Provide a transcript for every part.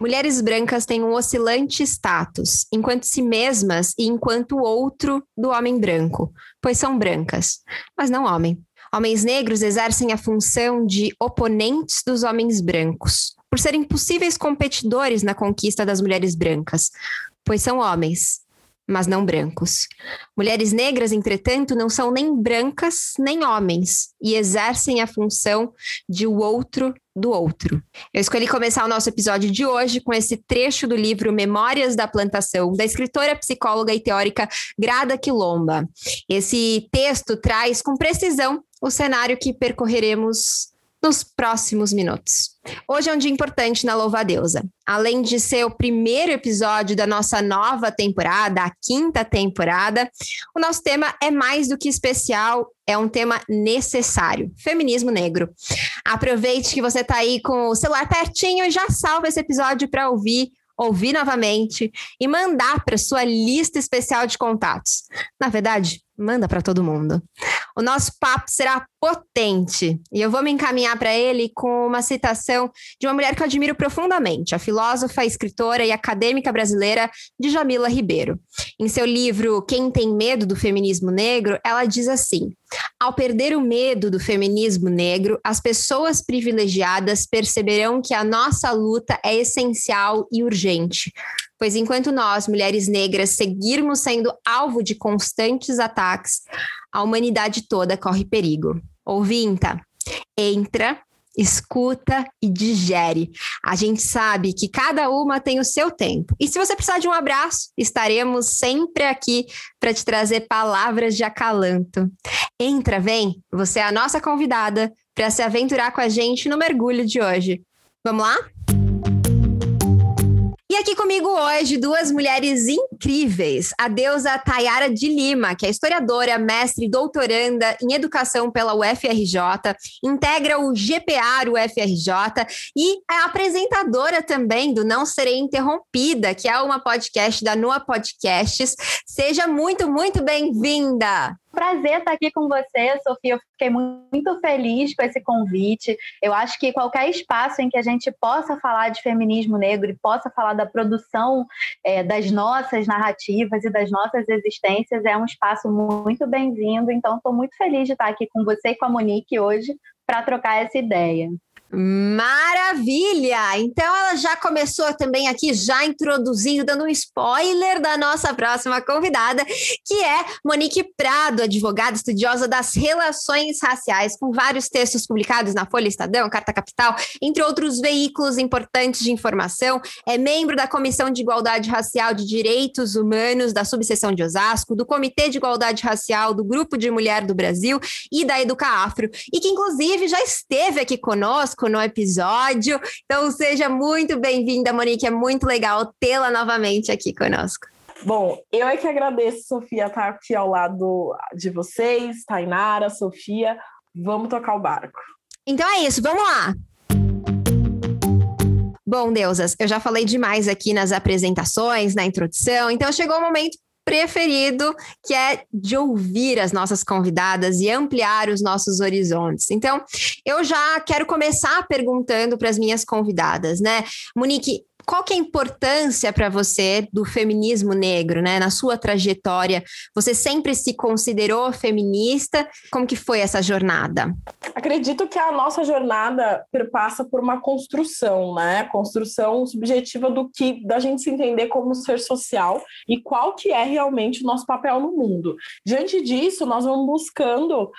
Mulheres brancas têm um oscilante status, enquanto si mesmas e enquanto outro do homem branco, pois são brancas, mas não homem. Homens negros exercem a função de oponentes dos homens brancos, por serem possíveis competidores na conquista das mulheres brancas, pois são homens, mas não brancos. Mulheres negras, entretanto, não são nem brancas nem homens e exercem a função de o outro do outro. Eu escolhi começar o nosso episódio de hoje com esse trecho do livro Memórias da Plantação, da escritora, psicóloga e teórica Grada Quilomba. Esse texto traz com precisão o cenário que percorreremos nos próximos minutos. Hoje é um dia importante na Louva Deusa. Além de ser o primeiro episódio da nossa nova temporada, a quinta temporada, o nosso tema é mais do que especial, é um tema necessário: feminismo negro. Aproveite que você está aí com o celular pertinho e já salva esse episódio para ouvir ouvir novamente e mandar para sua lista especial de contatos. Na verdade, Manda para todo mundo. O nosso papo será potente e eu vou me encaminhar para ele com uma citação de uma mulher que eu admiro profundamente, a filósofa, escritora e acadêmica brasileira Djamila Ribeiro. Em seu livro Quem tem medo do feminismo negro, ela diz assim: Ao perder o medo do feminismo negro, as pessoas privilegiadas perceberão que a nossa luta é essencial e urgente pois enquanto nós, mulheres negras, seguirmos sendo alvo de constantes ataques, a humanidade toda corre perigo. Ouvinta, entra, escuta e digere. A gente sabe que cada uma tem o seu tempo. E se você precisar de um abraço, estaremos sempre aqui para te trazer palavras de acalanto. Entra, vem, você é a nossa convidada para se aventurar com a gente no mergulho de hoje. Vamos lá? E aqui comigo hoje duas mulheres incríveis. A deusa Tayara de Lima, que é historiadora, mestre e doutoranda em educação pela UFRJ, integra o GPA UFRJ e é apresentadora também do Não Serei Interrompida, que é uma podcast da Noa Podcasts. Seja muito, muito bem-vinda! Prazer estar aqui com você, Sofia. Eu fiquei muito feliz com esse convite. Eu acho que qualquer espaço em que a gente possa falar de feminismo negro e possa falar da produção é, das nossas narrativas e das nossas existências é um espaço muito bem-vindo. Então, estou muito feliz de estar aqui com você e com a Monique hoje para trocar essa ideia. Maravilha! Então ela já começou também aqui, já introduzindo, dando um spoiler da nossa próxima convidada, que é Monique Prado, advogada estudiosa das relações raciais, com vários textos publicados na Folha Estadão, Carta Capital, entre outros veículos importantes de informação. É membro da Comissão de Igualdade Racial de Direitos Humanos da Subseção de Osasco, do Comitê de Igualdade Racial do Grupo de Mulher do Brasil e da Educa Afro, e que inclusive já esteve aqui conosco conosco no episódio. Então, seja muito bem-vinda, Monique. É muito legal tê-la novamente aqui conosco. Bom, eu é que agradeço, Sofia, estar aqui ao lado de vocês, Tainara, Sofia. Vamos tocar o barco. Então é isso, vamos lá! Bom, deusas, eu já falei demais aqui nas apresentações, na introdução, então chegou o momento preferido, que é de ouvir as nossas convidadas e ampliar os nossos horizontes. Então, eu já quero começar perguntando para as minhas convidadas, né? Monique, qual que é a importância para você do feminismo negro, né? Na sua trajetória, você sempre se considerou feminista? Como que foi essa jornada? Acredito que a nossa jornada passa por uma construção, né? Construção subjetiva do que da gente se entender como ser social e qual que é realmente o nosso papel no mundo. Diante disso, nós vamos buscando uh,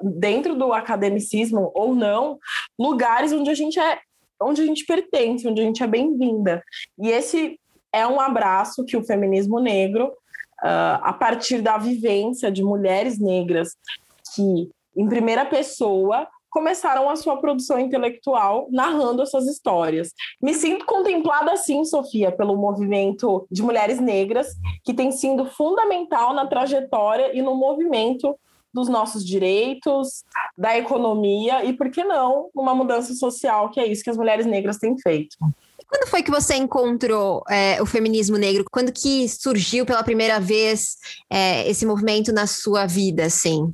dentro do academicismo ou não lugares onde a gente é onde a gente pertence, onde a gente é bem-vinda. E esse é um abraço que o feminismo negro, uh, a partir da vivência de mulheres negras que, em primeira pessoa, começaram a sua produção intelectual narrando essas histórias. Me sinto contemplada assim, Sofia, pelo movimento de mulheres negras, que tem sido fundamental na trajetória e no movimento dos nossos direitos, da economia e, por que não, uma mudança social, que é isso que as mulheres negras têm feito. Quando foi que você encontrou é, o feminismo negro? Quando que surgiu pela primeira vez é, esse movimento na sua vida, assim?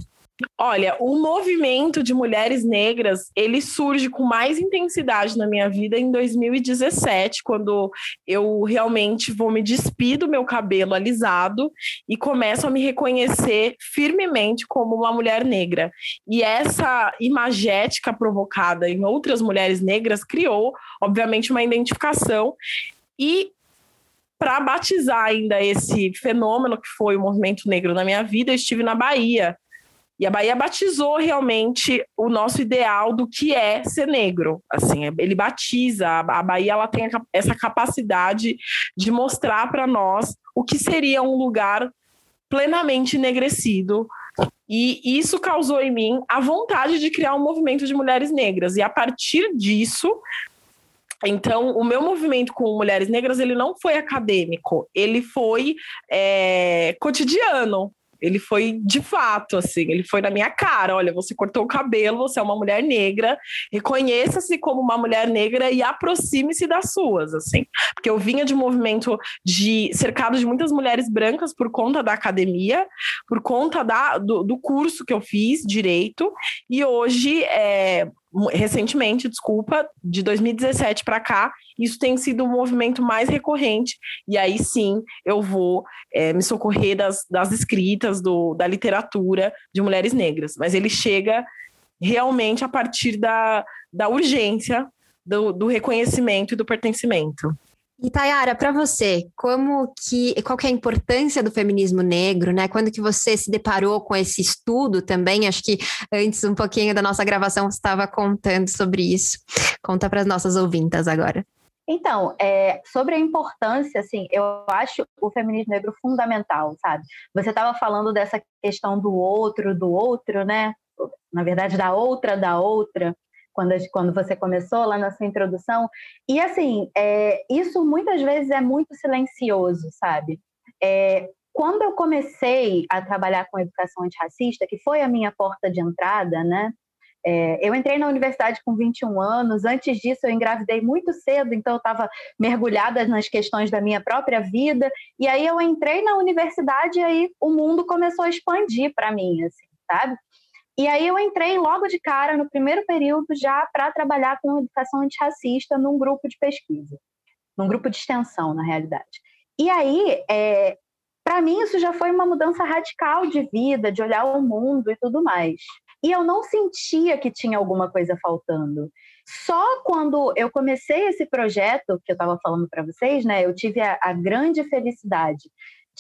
Olha, o movimento de mulheres negras, ele surge com mais intensidade na minha vida em 2017, quando eu realmente vou me despir do meu cabelo alisado e começo a me reconhecer firmemente como uma mulher negra. E essa imagética provocada em outras mulheres negras criou, obviamente, uma identificação e para batizar ainda esse fenômeno que foi o movimento negro na minha vida, eu estive na Bahia e a Bahia batizou realmente o nosso ideal do que é ser negro. Assim, ele batiza. A Bahia ela tem essa capacidade de mostrar para nós o que seria um lugar plenamente enegrecido. E isso causou em mim a vontade de criar um movimento de mulheres negras. E a partir disso, então, o meu movimento com mulheres negras ele não foi acadêmico, ele foi é, cotidiano. Ele foi de fato, assim, ele foi na minha cara. Olha, você cortou o cabelo, você é uma mulher negra, reconheça-se como uma mulher negra e aproxime-se das suas, assim. Porque eu vinha de um movimento de cercado de muitas mulheres brancas por conta da academia, por conta da, do, do curso que eu fiz, direito, e hoje é, recentemente, desculpa, de 2017 para cá, isso tem sido um movimento mais recorrente, e aí sim eu vou é, me socorrer das, das escritas, do, da literatura de mulheres negras, mas ele chega realmente a partir da, da urgência do, do reconhecimento e do pertencimento. E Tayara, para você, como que, qual que é a importância do feminismo negro, né? Quando que você se deparou com esse estudo também? Acho que antes um pouquinho da nossa gravação você estava contando sobre isso. Conta para as nossas ouvintas agora. Então, é, sobre a importância, assim, eu acho o feminismo negro fundamental, sabe? Você estava falando dessa questão do outro, do outro, né? Na verdade, da outra, da outra quando, quando você começou lá na sua introdução. E assim, é, isso muitas vezes é muito silencioso, sabe? É, quando eu comecei a trabalhar com educação antirracista, que foi a minha porta de entrada, né? É, eu entrei na universidade com 21 anos, antes disso eu engravidei muito cedo, então eu estava mergulhada nas questões da minha própria vida, e aí eu entrei na universidade e aí o mundo começou a expandir para mim, assim, sabe? E aí eu entrei logo de cara, no primeiro período, já para trabalhar com educação antirracista num grupo de pesquisa, num grupo de extensão, na realidade. E aí, é, para mim, isso já foi uma mudança radical de vida, de olhar o mundo e tudo mais. E eu não sentia que tinha alguma coisa faltando. Só quando eu comecei esse projeto que eu estava falando para vocês, né, eu tive a, a grande felicidade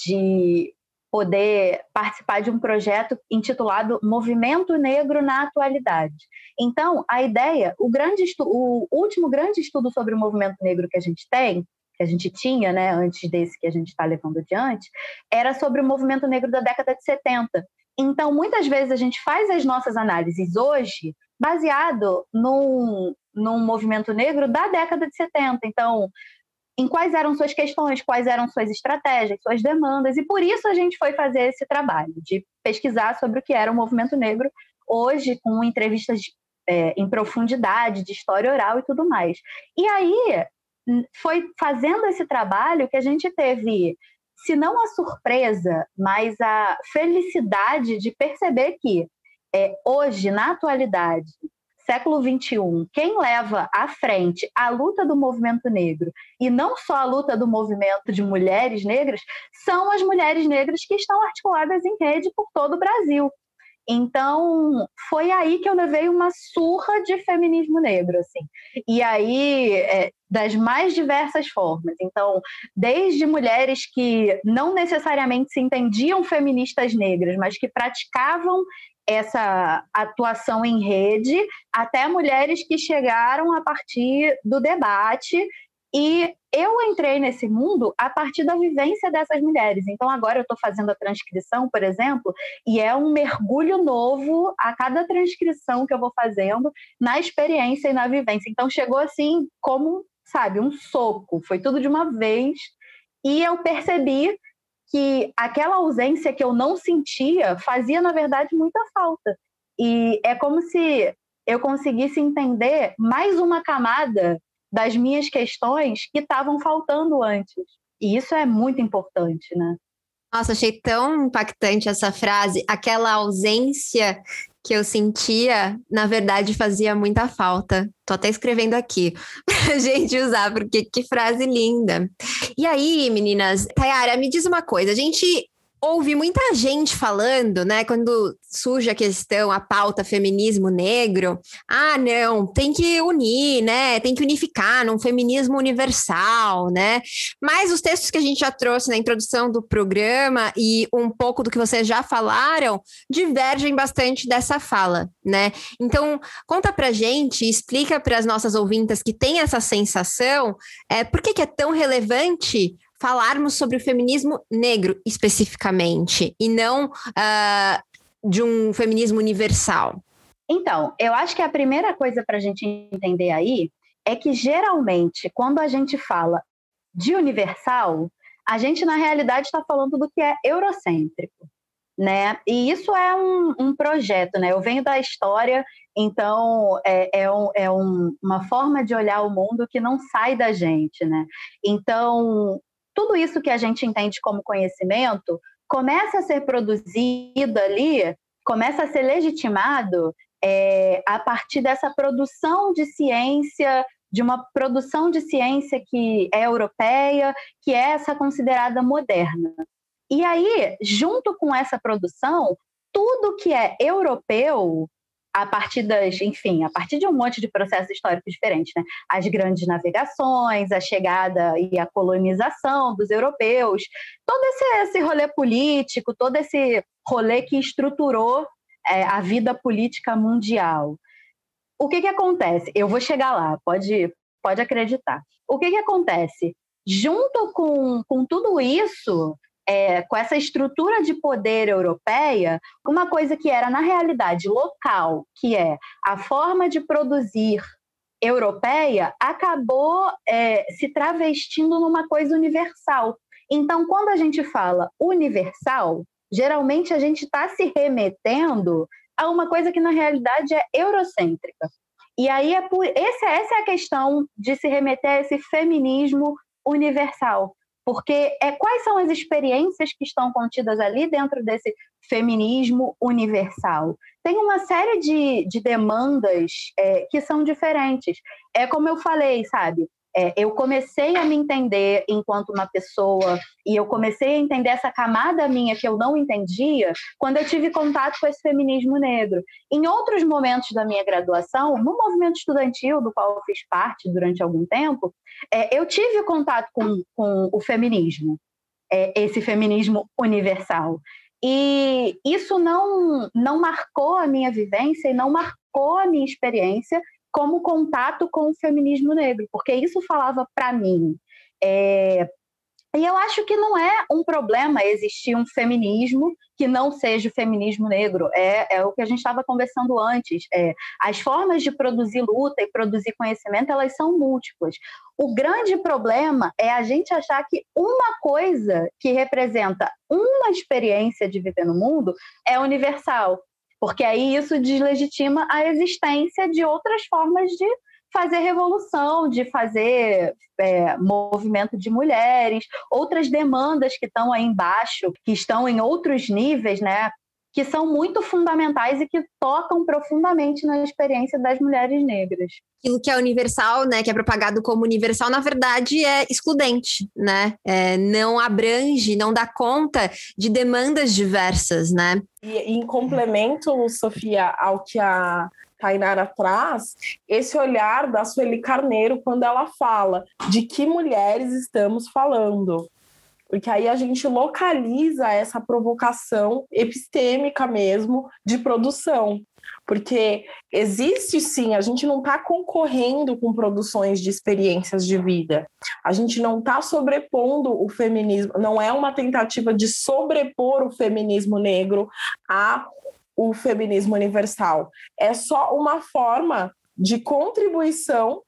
de poder participar de um projeto intitulado Movimento Negro na Atualidade. Então, a ideia, o, grande o último grande estudo sobre o movimento negro que a gente tem, que a gente tinha, né, antes desse que a gente está levando adiante, era sobre o movimento negro da década de 70. Então, muitas vezes a gente faz as nossas análises hoje baseado num, num movimento negro da década de 70. Então, em quais eram suas questões, quais eram suas estratégias, suas demandas, e por isso a gente foi fazer esse trabalho de pesquisar sobre o que era o movimento negro hoje, com entrevistas é, em profundidade, de história oral e tudo mais. E aí foi fazendo esse trabalho que a gente teve, se não a surpresa, mas a felicidade de perceber que é, hoje, na atualidade, século XXI, quem leva à frente a luta do movimento negro, e não só a luta do movimento de mulheres negras, são as mulheres negras que estão articuladas em rede por todo o Brasil. Então, foi aí que eu levei uma surra de feminismo negro, assim. E aí, é, das mais diversas formas. Então, desde mulheres que não necessariamente se entendiam feministas negras, mas que praticavam essa atuação em rede, até mulheres que chegaram a partir do debate. E eu entrei nesse mundo a partir da vivência dessas mulheres. Então, agora eu estou fazendo a transcrição, por exemplo, e é um mergulho novo a cada transcrição que eu vou fazendo na experiência e na vivência. Então, chegou assim, como, sabe, um soco. Foi tudo de uma vez. E eu percebi que aquela ausência que eu não sentia fazia, na verdade, muita falta. E é como se eu conseguisse entender mais uma camada das minhas questões que estavam faltando antes. E isso é muito importante, né? Nossa, achei tão impactante essa frase. Aquela ausência que eu sentia, na verdade, fazia muita falta. Tô até escrevendo aqui pra gente usar, porque que frase linda. E aí, meninas, Tayara, me diz uma coisa. A gente ouve muita gente falando, né, quando surge a questão, a pauta feminismo negro, ah, não, tem que unir, né, tem que unificar num feminismo universal, né, mas os textos que a gente já trouxe na introdução do programa e um pouco do que vocês já falaram, divergem bastante dessa fala, né, então conta pra gente, explica para as nossas ouvintas que têm essa sensação, é, por que, que é tão relevante falarmos sobre o feminismo negro especificamente e não uh, de um feminismo universal? Então, eu acho que a primeira coisa para a gente entender aí é que geralmente, quando a gente fala de universal, a gente na realidade está falando do que é eurocêntrico, né? E isso é um, um projeto, né? Eu venho da história, então é, é, um, é um, uma forma de olhar o mundo que não sai da gente, né? Então tudo isso que a gente entende como conhecimento começa a ser produzido ali, começa a ser legitimado é, a partir dessa produção de ciência, de uma produção de ciência que é europeia, que é essa considerada moderna. E aí, junto com essa produção, tudo que é europeu a partir das, enfim, a partir de um monte de processos históricos diferentes, né? As grandes navegações, a chegada e a colonização dos europeus, todo esse, esse rolê político, todo esse rolê que estruturou é, a vida política mundial. O que que acontece? Eu vou chegar lá, pode, pode acreditar. O que que acontece? Junto com, com tudo isso, é, com essa estrutura de poder europeia, uma coisa que era, na realidade, local, que é a forma de produzir europeia, acabou é, se travestindo numa coisa universal. Então, quando a gente fala universal, geralmente a gente está se remetendo a uma coisa que, na realidade, é eurocêntrica. E aí, é por, essa é a questão de se remeter a esse feminismo universal porque é quais são as experiências que estão contidas ali dentro desse feminismo universal. Tem uma série de, de demandas é, que são diferentes. É como eu falei, sabe? É, eu comecei a me entender enquanto uma pessoa e eu comecei a entender essa camada minha que eu não entendia quando eu tive contato com esse feminismo negro. Em outros momentos da minha graduação, no movimento estudantil do qual eu fiz parte durante algum tempo, é, eu tive contato com, com o feminismo, é, esse feminismo universal. E isso não, não marcou a minha vivência e não marcou a minha experiência como contato com o feminismo negro, porque isso falava para mim. É, e eu acho que não é um problema existir um feminismo que não seja o feminismo negro. É, é o que a gente estava conversando antes. É, as formas de produzir luta e produzir conhecimento, elas são múltiplas. O grande problema é a gente achar que uma coisa que representa uma experiência de viver no mundo é universal porque aí isso deslegitima a existência de outras formas de fazer revolução, de fazer é, movimento de mulheres, outras demandas que estão aí embaixo, que estão em outros níveis, né? Que são muito fundamentais e que tocam profundamente na experiência das mulheres negras. Aquilo que é universal, né, que é propagado como universal, na verdade é excludente, né? É, não abrange, não dá conta de demandas diversas, né? E em complemento, Sofia, ao que a Tainara traz, esse olhar da Sueli Carneiro quando ela fala de que mulheres estamos falando porque aí a gente localiza essa provocação epistêmica mesmo de produção. Porque existe sim, a gente não está concorrendo com produções de experiências de vida. A gente não está sobrepondo o feminismo, não é uma tentativa de sobrepor o feminismo negro a o feminismo universal. É só uma forma de contribuição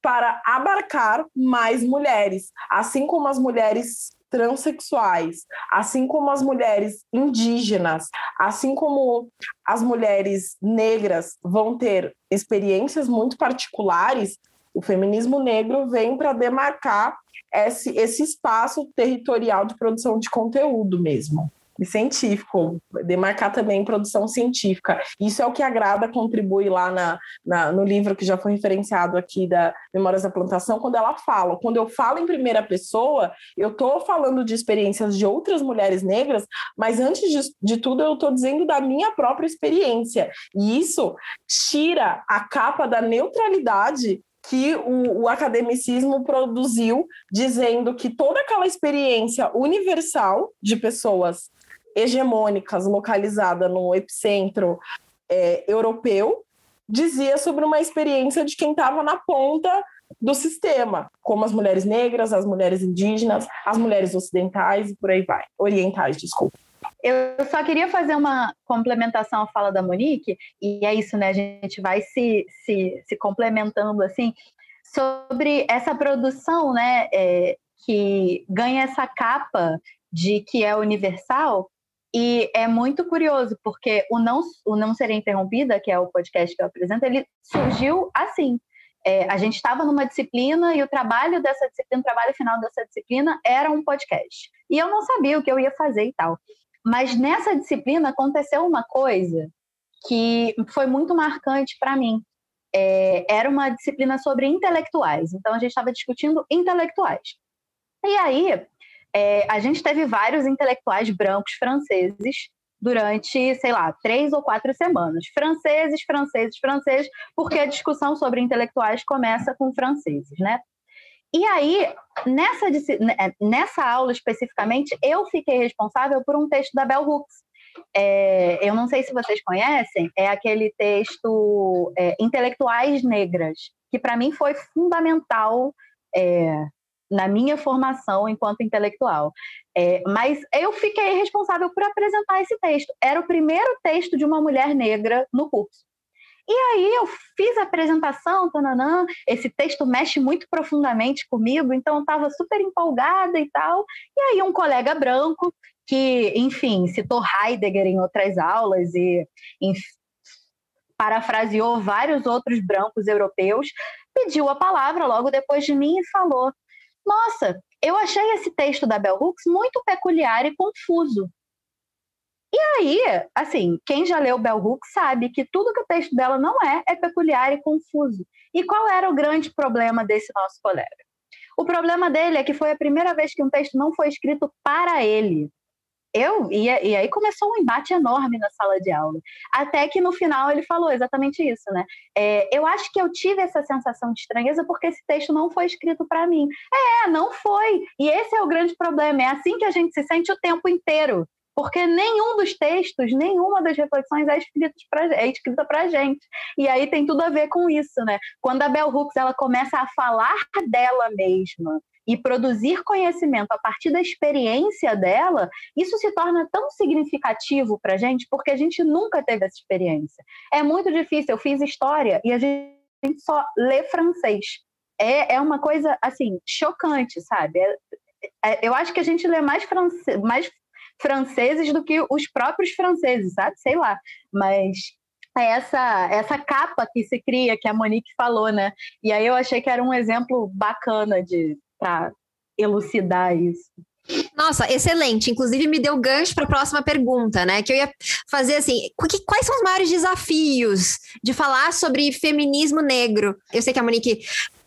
para abarcar mais mulheres, assim como as mulheres transexuais, assim como as mulheres indígenas, assim como as mulheres negras vão ter experiências muito particulares, o feminismo negro vem para demarcar esse, esse espaço territorial de produção de conteúdo mesmo e científico, demarcar também produção científica. Isso é o que agrada, contribui lá na, na, no livro que já foi referenciado aqui da Memórias da Plantação, quando ela fala. Quando eu falo em primeira pessoa, eu estou falando de experiências de outras mulheres negras, mas antes de, de tudo, eu estou dizendo da minha própria experiência. E isso tira a capa da neutralidade que o, o, academicismo produziu, dizendo que toda aquela experiência universal de pessoas hegemônicas localizada no epicentro é, europeu, dizia sobre uma experiência de quem estava na ponta do sistema, como as mulheres negras, as mulheres indígenas, as mulheres ocidentais e por aí vai. Orientais, desculpa. Eu só queria fazer uma complementação à fala da Monique, e é isso, né? A gente vai se, se, se complementando assim, sobre essa produção, né? É, que ganha essa capa de que é universal, e é muito curioso, porque o Não, o Não Ser Interrompida, que é o podcast que eu apresento, ele surgiu assim. É, a gente estava numa disciplina e o trabalho dessa disciplina, o trabalho final dessa disciplina era um podcast. E eu não sabia o que eu ia fazer e tal. Mas nessa disciplina aconteceu uma coisa que foi muito marcante para mim. É, era uma disciplina sobre intelectuais, então a gente estava discutindo intelectuais. E aí, é, a gente teve vários intelectuais brancos franceses durante, sei lá, três ou quatro semanas. Franceses, franceses, franceses, porque a discussão sobre intelectuais começa com franceses, né? E aí, nessa, né, nessa aula especificamente, eu fiquei responsável por um texto da Bell Hooks. É, eu não sei se vocês conhecem, é aquele texto é, Intelectuais Negras, que para mim foi fundamental é, na minha formação enquanto intelectual. É, mas eu fiquei responsável por apresentar esse texto. Era o primeiro texto de uma mulher negra no curso. E aí eu fiz a apresentação, tananã, esse texto mexe muito profundamente comigo, então eu estava super empolgada e tal. E aí um colega branco, que, enfim, citou Heidegger em outras aulas e enfim, parafraseou vários outros brancos europeus, pediu a palavra logo depois de mim e falou: Nossa, eu achei esse texto da Bell Hooks muito peculiar e confuso. E aí, assim, quem já leu Bell Hooks sabe que tudo que o texto dela não é, é peculiar e confuso. E qual era o grande problema desse nosso colega? O problema dele é que foi a primeira vez que um texto não foi escrito para ele. Eu, e, e aí começou um embate enorme na sala de aula. Até que no final ele falou exatamente isso, né? É, eu acho que eu tive essa sensação de estranheza porque esse texto não foi escrito para mim. É, não foi. E esse é o grande problema. É assim que a gente se sente o tempo inteiro porque nenhum dos textos, nenhuma das reflexões é, pra, é escrita para a gente. E aí tem tudo a ver com isso, né? Quando a Bell Hooks ela começa a falar dela mesma e produzir conhecimento a partir da experiência dela, isso se torna tão significativo para a gente, porque a gente nunca teve essa experiência. É muito difícil. Eu fiz história e a gente só lê francês. É, é uma coisa, assim, chocante, sabe? É, é, eu acho que a gente lê mais, france... mais franceses do que os próprios franceses, sabe? Sei lá. Mas é essa, essa capa que se cria, que a Monique falou, né? E aí eu achei que era um exemplo bacana de para elucidar isso. Nossa, excelente. Inclusive, me deu gancho para a próxima pergunta, né? Que eu ia fazer assim: quais são os maiores desafios de falar sobre feminismo negro? Eu sei que a Monique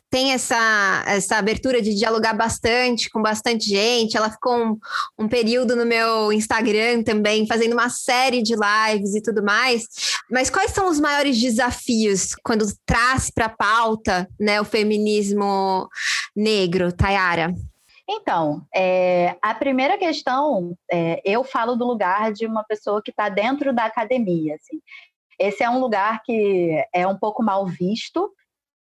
tem essa, essa abertura de dialogar bastante com bastante gente. Ela ficou um, um período no meu Instagram também, fazendo uma série de lives e tudo mais. Mas quais são os maiores desafios quando traz para a pauta né, o feminismo negro, Tayara? Então, é, a primeira questão, é, eu falo do lugar de uma pessoa que está dentro da academia. Assim. Esse é um lugar que é um pouco mal visto,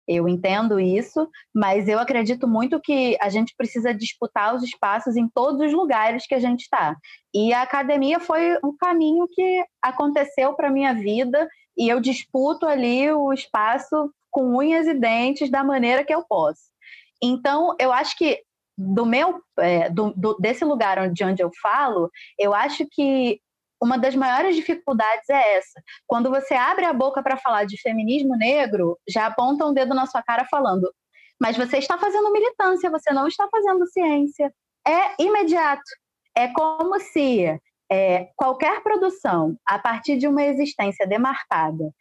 eu entendo isso, mas eu acredito muito que a gente precisa disputar os espaços em todos os lugares que a gente está. E a academia foi um caminho que aconteceu para minha vida e eu disputo ali o espaço com unhas e dentes da maneira que eu posso. Então, eu acho que do meu é, do, do, desse lugar de onde eu falo, eu acho que uma das maiores dificuldades é essa. Quando você abre a boca para falar de feminismo negro, já aponta um dedo na sua cara falando: mas você está fazendo militância, você não está fazendo ciência. É imediato. É como se é, qualquer produção, a partir de uma existência demarcada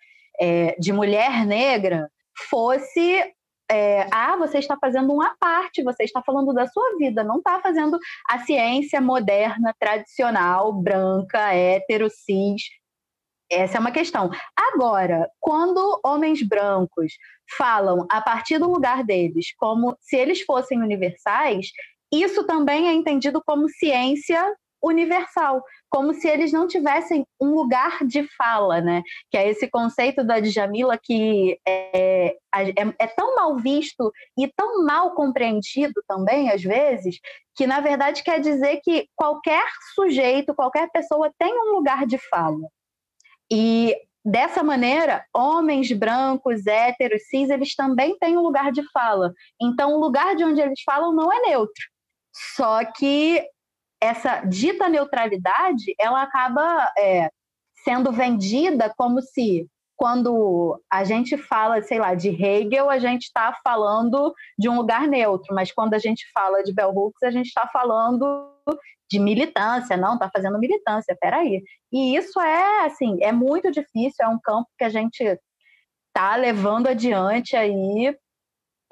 é, de mulher negra, fosse é, ah, você está fazendo uma parte, você está falando da sua vida, não está fazendo a ciência moderna, tradicional, branca, hétero, cis. Essa é uma questão. Agora, quando homens brancos falam a partir do lugar deles, como se eles fossem universais, isso também é entendido como ciência universal, como se eles não tivessem um lugar de fala, né? Que é esse conceito da Djamila que é, é, é, tão mal visto e tão mal compreendido também, às vezes, que na verdade quer dizer que qualquer sujeito, qualquer pessoa tem um lugar de fala. E dessa maneira, homens brancos, héteros, cis, eles também têm um lugar de fala. Então, o lugar de onde eles falam não é neutro. Só que essa dita neutralidade ela acaba é, sendo vendida como se quando a gente fala, sei lá, de Hegel, a gente está falando de um lugar neutro, mas quando a gente fala de Bell Hooks, a gente está falando de militância, não, está fazendo militância, peraí. E isso é, assim, é muito difícil, é um campo que a gente está levando adiante aí,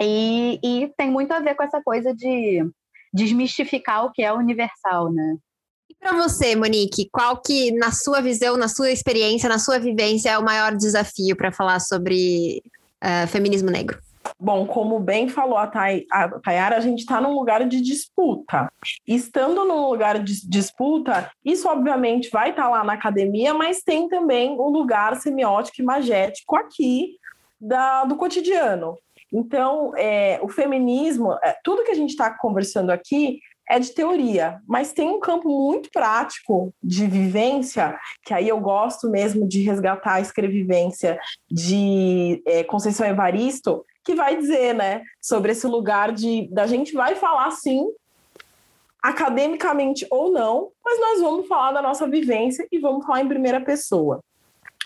e, e tem muito a ver com essa coisa de desmistificar o que é universal, né? E para você, Monique, qual que, na sua visão, na sua experiência, na sua vivência, é o maior desafio para falar sobre uh, feminismo negro? Bom, como bem falou a, Thay, a Tayara, a gente está num lugar de disputa. Estando num lugar de disputa, isso obviamente vai estar tá lá na academia, mas tem também um lugar semiótico e magético aqui da, do cotidiano. Então, é, o feminismo, é, tudo que a gente está conversando aqui é de teoria, mas tem um campo muito prático de vivência, que aí eu gosto mesmo de resgatar a escrevivência de é, Conceição Evaristo, que vai dizer, né, sobre esse lugar de da gente vai falar sim, academicamente ou não, mas nós vamos falar da nossa vivência e vamos falar em primeira pessoa.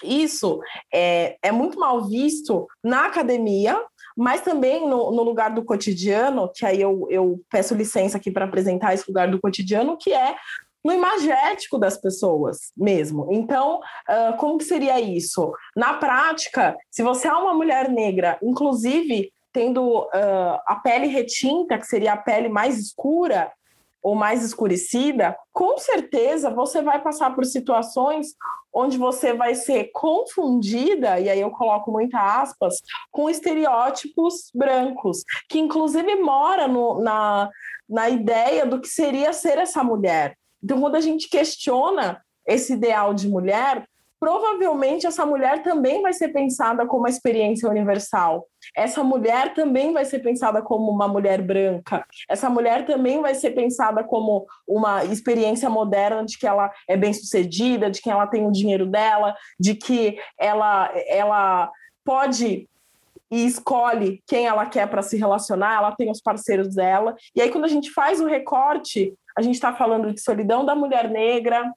Isso é, é muito mal visto na academia, mas também no, no, lugar do cotidiano, que aí eu, eu peço licença aqui para apresentar esse lugar do cotidiano, que é no imagético das pessoas mesmo. Então, uh, como que seria isso? Na prática, se você é uma mulher negra, inclusive tendo uh, a pele retinta, que seria a pele mais escura, ou mais escurecida, com certeza você vai passar por situações onde você vai ser confundida, e aí eu coloco muitas aspas, com estereótipos brancos, que inclusive mora no, na, na ideia do que seria ser essa mulher. Então, quando a gente questiona esse ideal de mulher, provavelmente essa mulher também vai ser pensada como uma experiência universal. Essa mulher também vai ser pensada como uma mulher branca. Essa mulher também vai ser pensada como uma experiência moderna de que ela é bem-sucedida, de que ela tem o dinheiro dela, de que ela ela pode e escolhe quem ela quer para se relacionar, ela tem os parceiros dela. E aí, quando a gente faz o recorte, a gente está falando de solidão da mulher negra,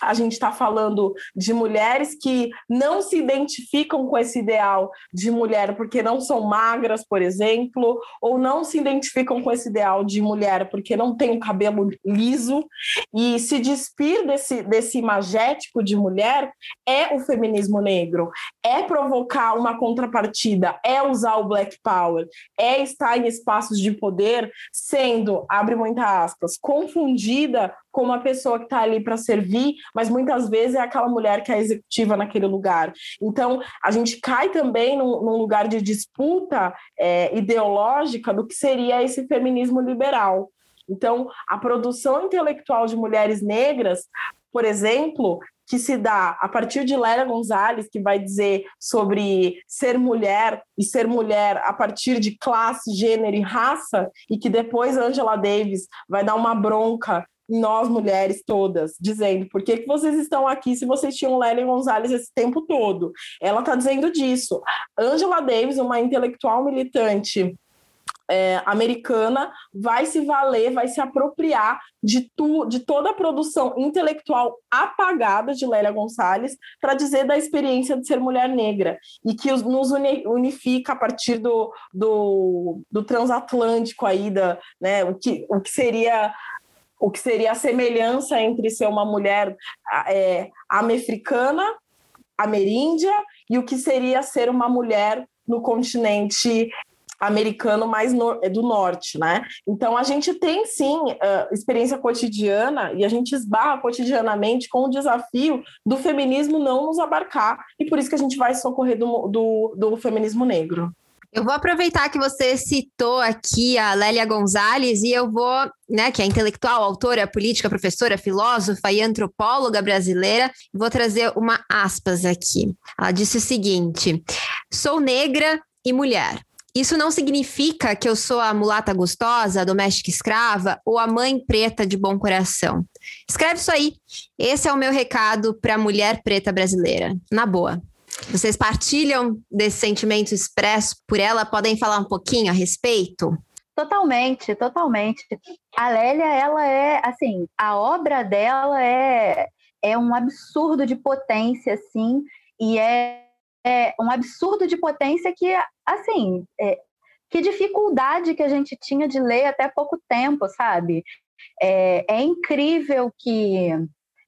a gente está falando de mulheres que não se identificam com esse ideal de mulher porque não são magras, por exemplo, ou não se identificam com esse ideal de mulher porque não tem o cabelo liso. E se despir desse, desse imagético de mulher é o feminismo negro, é provocar uma contrapartida, é usar o Black Power, é estar em espaços de poder sendo, abre muitas aspas, confundida com uma pessoa que está ali para servir, mas muitas vezes é aquela mulher que é executiva naquele lugar. Então, a gente cai também num, num lugar de disputa é, ideológica do que seria esse feminismo liberal. Então, a produção intelectual de mulheres negras, por exemplo, que se dá a partir de Lélia Gonzalez, que vai dizer sobre ser mulher e ser mulher a partir de classe, gênero e raça, e que depois Angela Davis vai dar uma bronca nós mulheres todas, dizendo por que, que vocês estão aqui se vocês tinham Lélia Gonzalez esse tempo todo. Ela está dizendo disso. Angela Davis, uma intelectual militante é, americana vai se valer, vai se apropriar de, tu, de toda a produção intelectual apagada de Lélia Gonçalves para dizer da experiência de ser mulher negra e que nos unifica a partir do, do, do transatlântico aí, da, né, o, que, o que seria o que seria a semelhança entre ser uma mulher é, americana, ameríndia, e o que seria ser uma mulher no continente americano mais no, do norte, né? Então a gente tem sim uh, experiência cotidiana e a gente esbarra cotidianamente com o desafio do feminismo não nos abarcar e por isso que a gente vai socorrer do, do, do feminismo negro. Eu vou aproveitar que você citou aqui a Lélia Gonzalez e eu vou, né, que é intelectual, autora, política, professora, filósofa e antropóloga brasileira, vou trazer uma aspas aqui. Ela disse o seguinte: Sou negra e mulher. Isso não significa que eu sou a mulata gostosa, a doméstica escrava ou a mãe preta de bom coração. Escreve isso aí. Esse é o meu recado para a mulher preta brasileira. Na boa. Vocês partilham desse sentimento expresso por ela? Podem falar um pouquinho a respeito? Totalmente, totalmente. A Lélia, ela é, assim, a obra dela é, é um absurdo de potência, assim, e é é, um absurdo de potência que, assim, é, que dificuldade que a gente tinha de ler até pouco tempo, sabe? É, é incrível que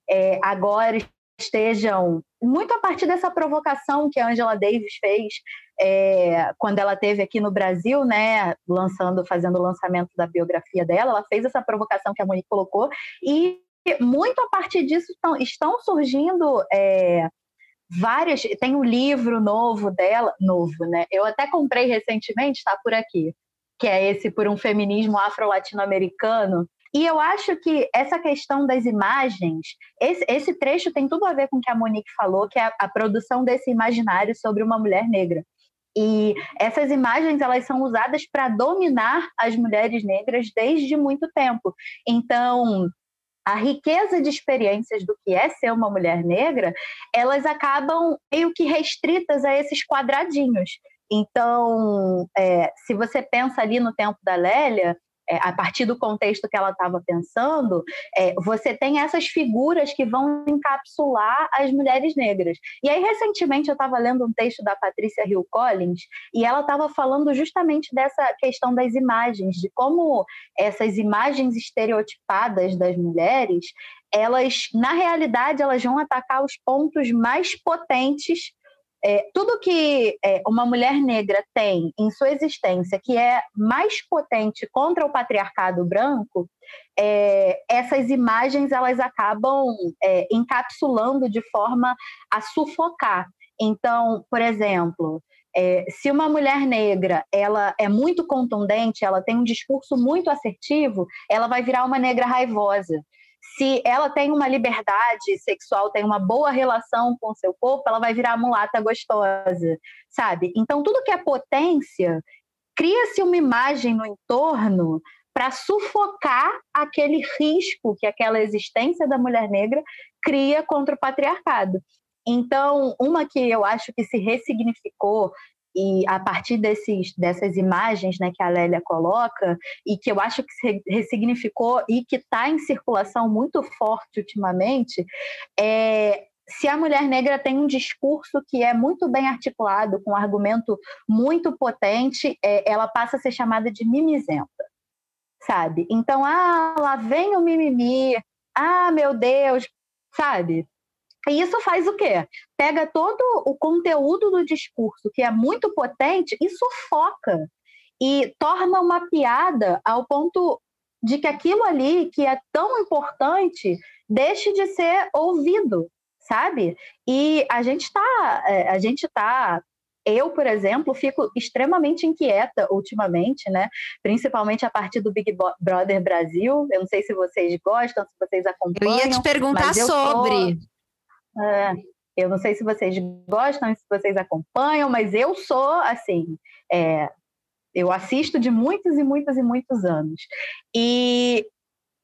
é, agora estejam muito a partir dessa provocação que a Angela Davis fez é, quando ela teve aqui no Brasil, né, lançando, fazendo o lançamento da biografia dela, ela fez essa provocação que a Monique colocou e muito a partir disso estão, estão surgindo é, várias. Tem um livro novo dela, novo, né? Eu até comprei recentemente, está por aqui, que é esse por um feminismo afro-latino-americano. E eu acho que essa questão das imagens, esse, esse, trecho tem tudo a ver com o que a Monique falou, que é a, a produção desse imaginário sobre uma mulher negra. E essas imagens elas são usadas para dominar as mulheres negras desde muito tempo. Então, a riqueza de experiências do que é ser uma mulher negra, elas acabam meio que restritas a esses quadradinhos. Então, é, se você pensa ali no tempo da Lélia, é, a partir do contexto que ela estava pensando, é, você tem essas figuras que vão encapsular as mulheres negras. E aí, recentemente, eu estava lendo um texto da Patrícia Hill Collins e ela estava falando justamente dessa questão das imagens, de como essas imagens estereotipadas das mulheres, elas, na realidade, elas vão atacar os pontos mais potentes é, tudo que é, uma mulher negra tem em sua existência que é mais potente contra o patriarcado branco, é, essas imagens elas acabam é, encapsulando de forma a sufocar. Então, por exemplo, é, se uma mulher negra ela é muito contundente, ela tem um discurso muito assertivo, ela vai virar uma negra raivosa se ela tem uma liberdade sexual, tem uma boa relação com seu corpo, ela vai virar mulata gostosa, sabe? Então, tudo que é potência, cria-se uma imagem no entorno para sufocar aquele risco que aquela existência da mulher negra cria contra o patriarcado. Então, uma que eu acho que se ressignificou e a partir desses, dessas imagens né, que a Lélia coloca, e que eu acho que se ressignificou e que está em circulação muito forte ultimamente, é, se a mulher negra tem um discurso que é muito bem articulado, com um argumento muito potente, é, ela passa a ser chamada de mimizenta, sabe? Então, ah, lá vem o mimimi, ah, meu Deus, sabe? E isso faz o quê? Pega todo o conteúdo do discurso, que é muito potente, e sufoca. E torna uma piada ao ponto de que aquilo ali, que é tão importante, deixe de ser ouvido, sabe? E a gente está, é, a gente está eu, por exemplo, fico extremamente inquieta ultimamente, né? Principalmente a partir do Big Brother Brasil. Eu não sei se vocês gostam, se vocês acompanham. Eu ia te perguntar sobre. É, eu não sei se vocês gostam, se vocês acompanham, mas eu sou assim. É, eu assisto de muitos e muitos e muitos anos. E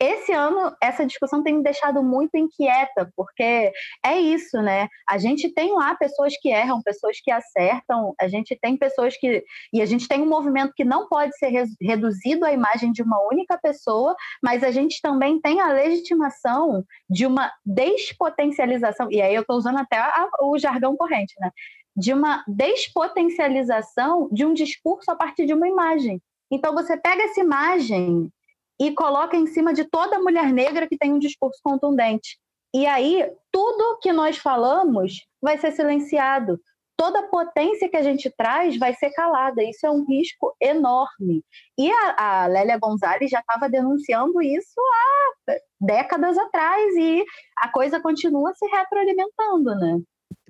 esse ano essa discussão tem me deixado muito inquieta, porque é isso, né? A gente tem lá pessoas que erram, pessoas que acertam, a gente tem pessoas que. E a gente tem um movimento que não pode ser reduzido à imagem de uma única pessoa, mas a gente também tem a legitimação de uma despotencialização, e aí eu estou usando até a, o jargão corrente, né? De uma despotencialização de um discurso a partir de uma imagem. Então você pega essa imagem e coloca em cima de toda mulher negra que tem um discurso contundente. E aí, tudo que nós falamos vai ser silenciado. Toda potência que a gente traz vai ser calada. Isso é um risco enorme. E a, a Lélia Gonzalez já estava denunciando isso há décadas atrás e a coisa continua se retroalimentando, né?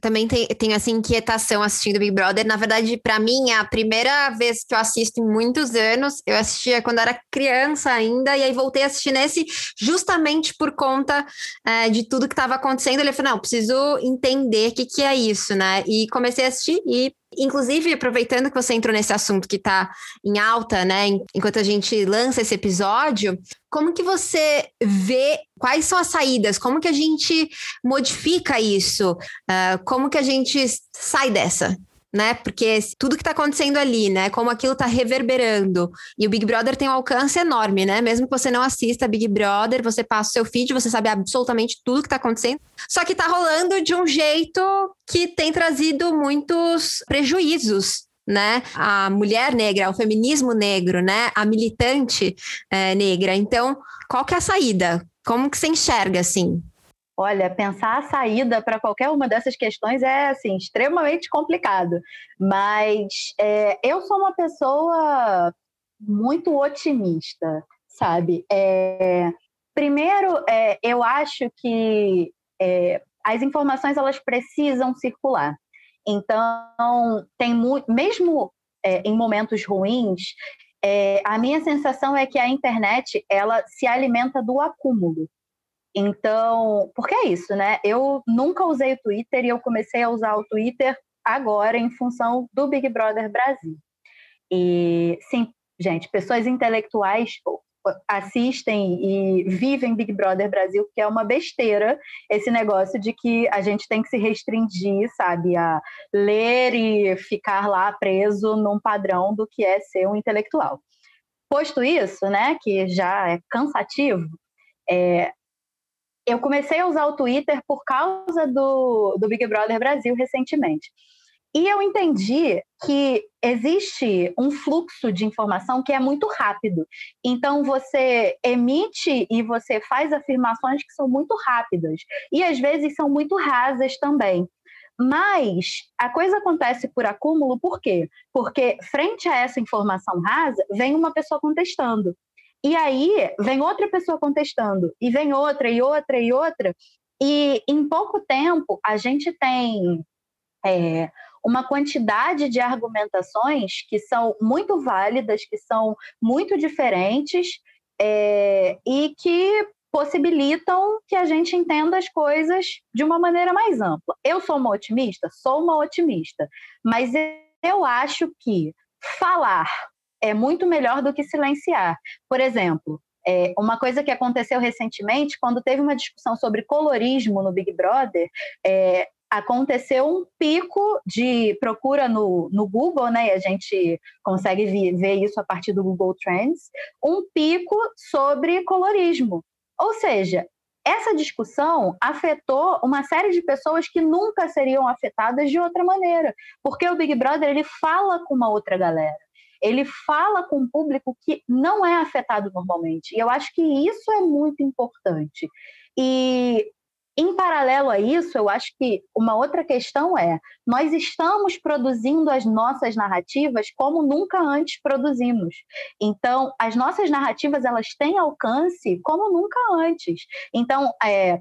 Também tem essa inquietação assistindo Big Brother. Na verdade, para mim, é a primeira vez que eu assisto em muitos anos. Eu assistia quando era criança ainda, e aí voltei a assistir nesse justamente por conta é, de tudo que estava acontecendo. Eu falei, não, preciso entender o que, que é isso, né? E comecei a assistir e Inclusive, aproveitando que você entrou nesse assunto que está em alta, né, enquanto a gente lança esse episódio, como que você vê quais são as saídas? Como que a gente modifica isso? Uh, como que a gente sai dessa? Né? Porque tudo que está acontecendo ali, né? Como aquilo está reverberando. E o Big Brother tem um alcance enorme, né? Mesmo que você não assista Big Brother, você passa o seu feed, você sabe absolutamente tudo que está acontecendo. Só que está rolando de um jeito que tem trazido muitos prejuízos né? A mulher negra, o feminismo negro, né? A militante é, negra. Então, qual que é a saída? Como que você enxerga assim? Olha, pensar a saída para qualquer uma dessas questões é assim extremamente complicado. Mas é, eu sou uma pessoa muito otimista, sabe? É, primeiro, é, eu acho que é, as informações elas precisam circular. Então, tem mesmo é, em momentos ruins, é, a minha sensação é que a internet ela se alimenta do acúmulo. Então, porque é isso, né? Eu nunca usei o Twitter e eu comecei a usar o Twitter agora em função do Big Brother Brasil. E sim, gente, pessoas intelectuais assistem e vivem Big Brother Brasil, que é uma besteira esse negócio de que a gente tem que se restringir, sabe, a ler e ficar lá preso num padrão do que é ser um intelectual. Posto isso, né, que já é cansativo, é, eu comecei a usar o Twitter por causa do, do Big Brother Brasil recentemente. E eu entendi que existe um fluxo de informação que é muito rápido. Então, você emite e você faz afirmações que são muito rápidas. E às vezes são muito rasas também. Mas a coisa acontece por acúmulo, por quê? Porque, frente a essa informação rasa, vem uma pessoa contestando. E aí vem outra pessoa contestando, e vem outra, e outra, e outra. E em pouco tempo a gente tem é, uma quantidade de argumentações que são muito válidas, que são muito diferentes é, e que possibilitam que a gente entenda as coisas de uma maneira mais ampla. Eu sou uma otimista? Sou uma otimista, mas eu acho que falar é muito melhor do que silenciar. Por exemplo, é, uma coisa que aconteceu recentemente, quando teve uma discussão sobre colorismo no Big Brother, é, aconteceu um pico de procura no, no Google, né? E a gente consegue ver isso a partir do Google Trends, um pico sobre colorismo. Ou seja, essa discussão afetou uma série de pessoas que nunca seriam afetadas de outra maneira, porque o Big Brother ele fala com uma outra galera ele fala com um público que não é afetado normalmente. E eu acho que isso é muito importante. E em paralelo a isso, eu acho que uma outra questão é: nós estamos produzindo as nossas narrativas como nunca antes produzimos. Então, as nossas narrativas elas têm alcance como nunca antes. Então, é,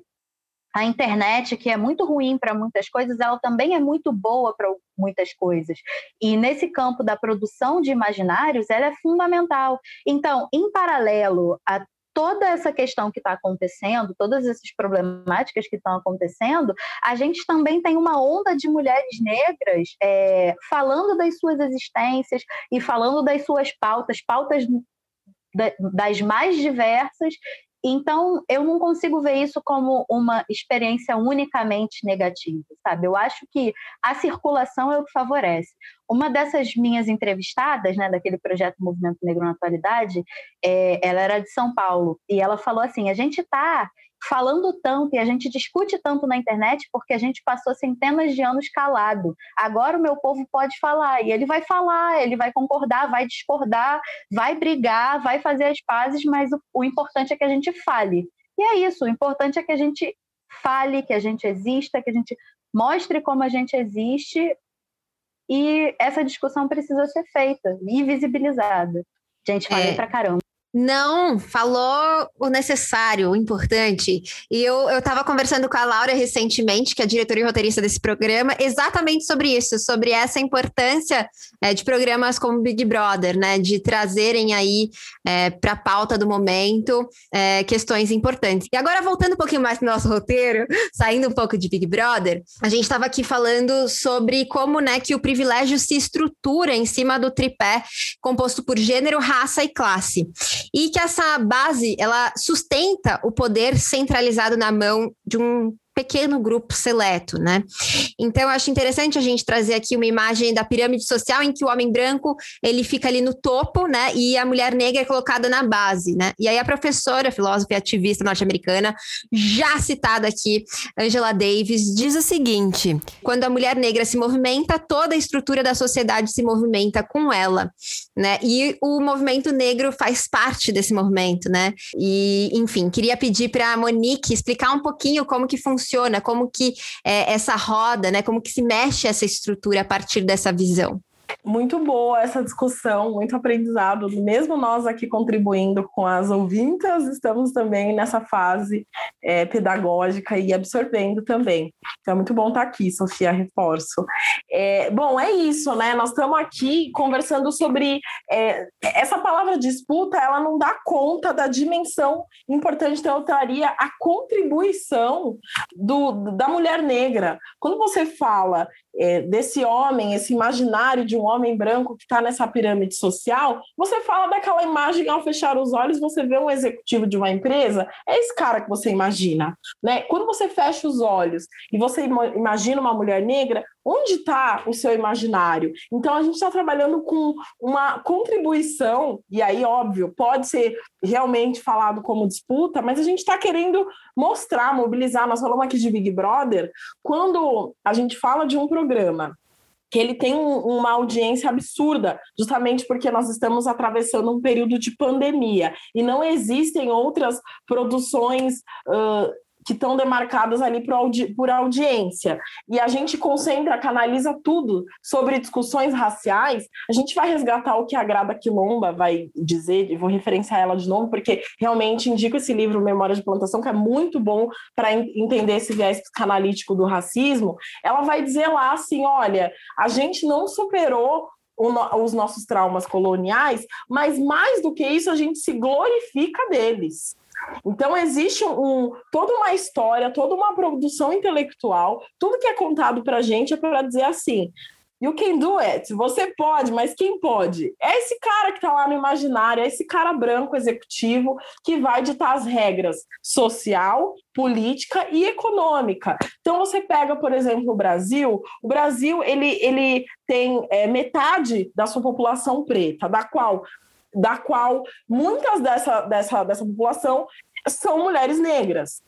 a internet, que é muito ruim para muitas coisas, ela também é muito boa para muitas coisas. E nesse campo da produção de imaginários, ela é fundamental. Então, em paralelo a toda essa questão que está acontecendo, todas essas problemáticas que estão acontecendo, a gente também tem uma onda de mulheres negras é, falando das suas existências e falando das suas pautas, pautas das mais diversas Então, eu não consigo ver isso como uma experiência unicamente negativa, sabe? Eu acho que a circulação é o que favorece. Uma dessas minhas entrevistadas, né, daquele projeto Movimento Negro na Atualidade, é, ela era de São Paulo, e ela falou assim: a gente está falando tanto e a gente discute tanto na internet porque a gente passou centenas de anos calado. Agora o meu povo pode falar e ele vai falar, ele vai concordar, vai discordar, vai brigar, vai fazer as pazes, mas o, o importante é que a gente fale. E é isso, o importante é que a gente fale, que a gente exista, que a gente mostre como a gente existe e essa discussão precisa ser feita e visibilizada. Gente, falei é. pra caramba. Não, falou o necessário, o importante. E eu estava conversando com a Laura recentemente, que é diretora e roteirista desse programa, exatamente sobre isso, sobre essa importância é, de programas como Big Brother, né? De trazerem aí é, para a pauta do momento é, questões importantes. E agora, voltando um pouquinho mais para o nosso roteiro, saindo um pouco de Big Brother, a gente estava aqui falando sobre como né, que o privilégio se estrutura em cima do tripé composto por gênero, raça e classe e que essa base ela sustenta o poder centralizado na mão de um pequeno grupo seleto, né? Então, eu acho interessante a gente trazer aqui uma imagem da pirâmide social em que o homem branco ele fica ali no topo, né? E a mulher negra é colocada na base, né? E aí a professora, filósofa e ativista norte-americana, já citada aqui, Angela Davis, diz o seguinte: quando a mulher negra se movimenta, toda a estrutura da sociedade se movimenta com ela, né? E o movimento negro faz parte desse movimento, né? E, enfim, queria pedir para a Monique explicar um pouquinho como que funciona como que é, essa roda, né? Como que se mexe essa estrutura a partir dessa visão? Muito boa essa discussão, muito aprendizado. Mesmo nós aqui contribuindo com as ouvintas, estamos também nessa fase é, pedagógica e absorvendo também. Então é muito bom estar aqui, Sofia, reforço. É, bom, é isso, né? Nós estamos aqui conversando sobre é, essa palavra disputa, ela não dá conta da dimensão importante, então eu traria a contribuição do, da mulher negra. Quando você fala desse homem, esse imaginário de um homem branco que está nessa pirâmide social, você fala daquela imagem ao fechar os olhos, você vê um executivo de uma empresa, é esse cara que você imagina, né? Quando você fecha os olhos e você imagina uma mulher negra, onde está o seu imaginário? Então a gente está trabalhando com uma contribuição, e aí, óbvio, pode ser realmente falado como disputa, mas a gente está querendo mostrar, mobilizar. Nós falamos aqui de Big Brother, quando a gente fala de um programa que ele tem um, uma audiência absurda, justamente porque nós estamos atravessando um período de pandemia. E não existem outras produções uh, que estão demarcadas ali por, audi por audiência. E a gente concentra, canaliza tudo sobre discussões raciais, a gente vai resgatar o que a Grada Quilomba vai dizer, e vou referenciar ela de novo, porque realmente indico esse livro, Memória de Plantação, que é muito bom para entender esse viés psicanalítico do racismo. Ela vai dizer lá assim: olha, a gente não superou os nossos traumas coloniais, mas mais do que isso, a gente se glorifica deles. Então existe um, toda uma história, toda uma produção intelectual, tudo que é contado para a gente é para dizer assim. You can do it. Você pode, mas quem pode? É esse cara que está lá no imaginário, é esse cara branco executivo que vai ditar as regras social, política e econômica. Então você pega, por exemplo, o Brasil. O Brasil ele, ele tem é, metade da sua população preta, da qual da qual muitas dessa, dessa, dessa população são mulheres negras.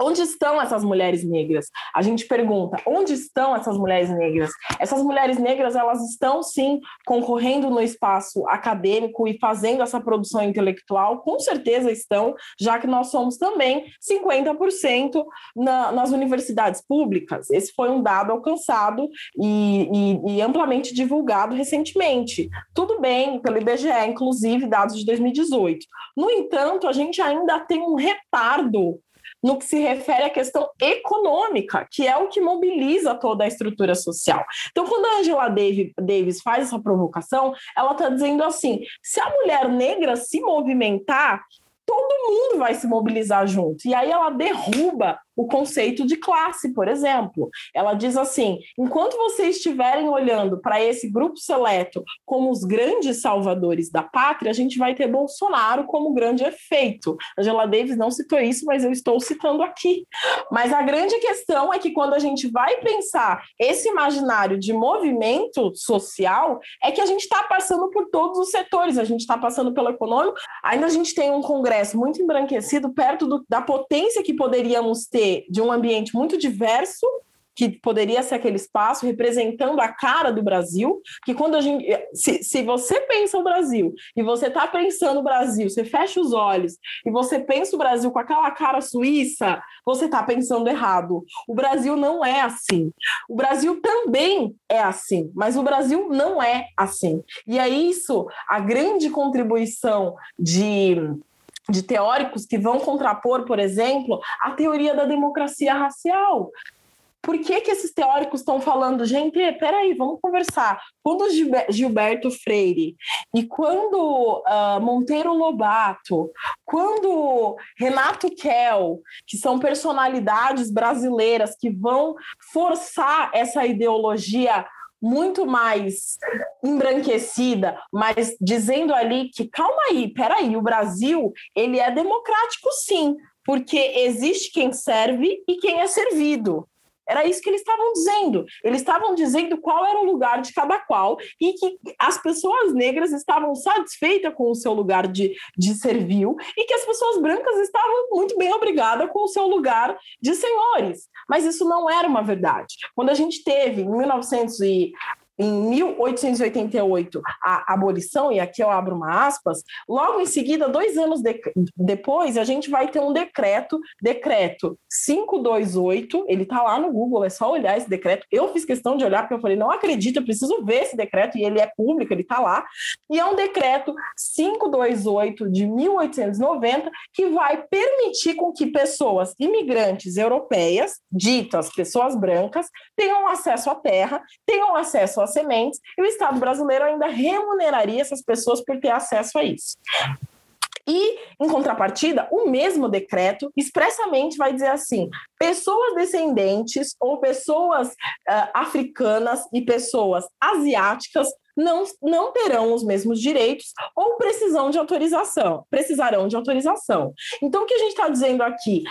Onde estão essas mulheres negras? A gente pergunta, onde estão essas mulheres negras? Essas mulheres negras, elas estão sim concorrendo no espaço acadêmico e fazendo essa produção intelectual, com certeza estão, já que nós somos também 50% na, nas universidades públicas. Esse foi um dado alcançado e, e, e amplamente divulgado recentemente. Tudo bem, pelo IBGE, inclusive dados de 2018. No entanto, a gente ainda tem um retardo no que se refere à questão econômica, que é o que mobiliza toda a estrutura social. Então, quando a Angela Davis faz essa provocação, ela está dizendo assim: se a mulher negra se movimentar, todo mundo vai se mobilizar junto. E aí ela derruba o conceito de classe, por exemplo. Ela diz assim: enquanto vocês estiverem olhando para esse grupo seleto como os grandes salvadores da pátria, a gente vai ter Bolsonaro como grande efeito. Angela Davis não citou isso, mas eu estou citando aqui. Mas a grande questão é que quando a gente vai pensar esse imaginário de movimento social, é que a gente está passando por todos os setores, a gente está passando pelo econômico, ainda a gente tem um Congresso muito embranquecido, perto do, da potência que poderíamos ter de um ambiente muito diverso, que poderia ser aquele espaço representando a cara do Brasil, que quando a gente. Se, se você pensa o Brasil e você está pensando o Brasil, você fecha os olhos e você pensa o Brasil com aquela cara suíça, você está pensando errado. O Brasil não é assim. O Brasil também é assim, mas o Brasil não é assim. E é isso a grande contribuição de de teóricos que vão contrapor, por exemplo, a teoria da democracia racial. Por que, que esses teóricos estão falando, gente, peraí, vamos conversar. Quando Gilberto Freire e quando uh, Monteiro Lobato, quando Renato Kell, que são personalidades brasileiras que vão forçar essa ideologia muito mais embranquecida, mas dizendo ali que calma aí, peraí, o Brasil ele é democrático sim, porque existe quem serve e quem é servido. Era isso que eles estavam dizendo. Eles estavam dizendo qual era o lugar de cada qual e que as pessoas negras estavam satisfeitas com o seu lugar de, de servil e que as pessoas brancas estavam muito bem obrigadas com o seu lugar de senhores. Mas isso não era uma verdade. Quando a gente teve, em 1900 e em 1888 a abolição, e aqui eu abro uma aspas, logo em seguida, dois anos de, depois, a gente vai ter um decreto, decreto 528, ele está lá no Google, é só olhar esse decreto. Eu fiz questão de olhar, porque eu falei, não acredito, eu preciso ver esse decreto, e ele é público, ele está lá. E é um decreto 528 de 1890 que vai permitir com que pessoas imigrantes europeias, ditas pessoas brancas, tenham acesso à terra, tenham acesso sementes, e o Estado brasileiro ainda remuneraria essas pessoas por ter acesso a isso. E, em contrapartida, o mesmo decreto expressamente vai dizer assim: pessoas descendentes ou pessoas uh, africanas e pessoas asiáticas não, não terão os mesmos direitos ou precisam de autorização, precisarão de autorização. Então, o que a gente está dizendo aqui?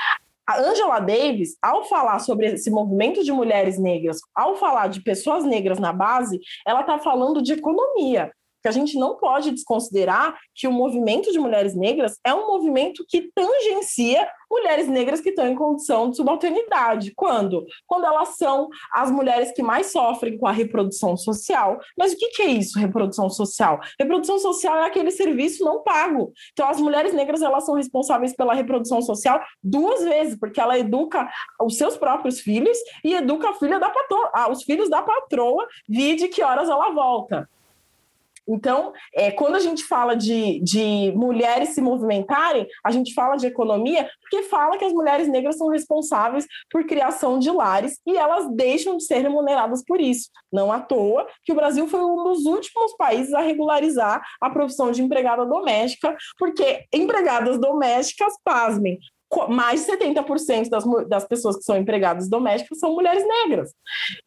A Angela Davis, ao falar sobre esse movimento de mulheres negras, ao falar de pessoas negras na base, ela está falando de economia que a gente não pode desconsiderar que o movimento de mulheres negras é um movimento que tangencia mulheres negras que estão em condição de subalternidade. Quando? Quando elas são as mulheres que mais sofrem com a reprodução social. Mas o que é isso, reprodução social? Reprodução social é aquele serviço não pago. Então, as mulheres negras elas são responsáveis pela reprodução social duas vezes, porque ela educa os seus próprios filhos e educa a filha da patroa, ah, os filhos da patroa, vide que horas ela volta. Então, é, quando a gente fala de, de mulheres se movimentarem, a gente fala de economia, porque fala que as mulheres negras são responsáveis por criação de lares e elas deixam de ser remuneradas por isso. Não à toa que o Brasil foi um dos últimos países a regularizar a profissão de empregada doméstica, porque empregadas domésticas, pasmem, mais de 70% das, das pessoas que são empregadas domésticas são mulheres negras.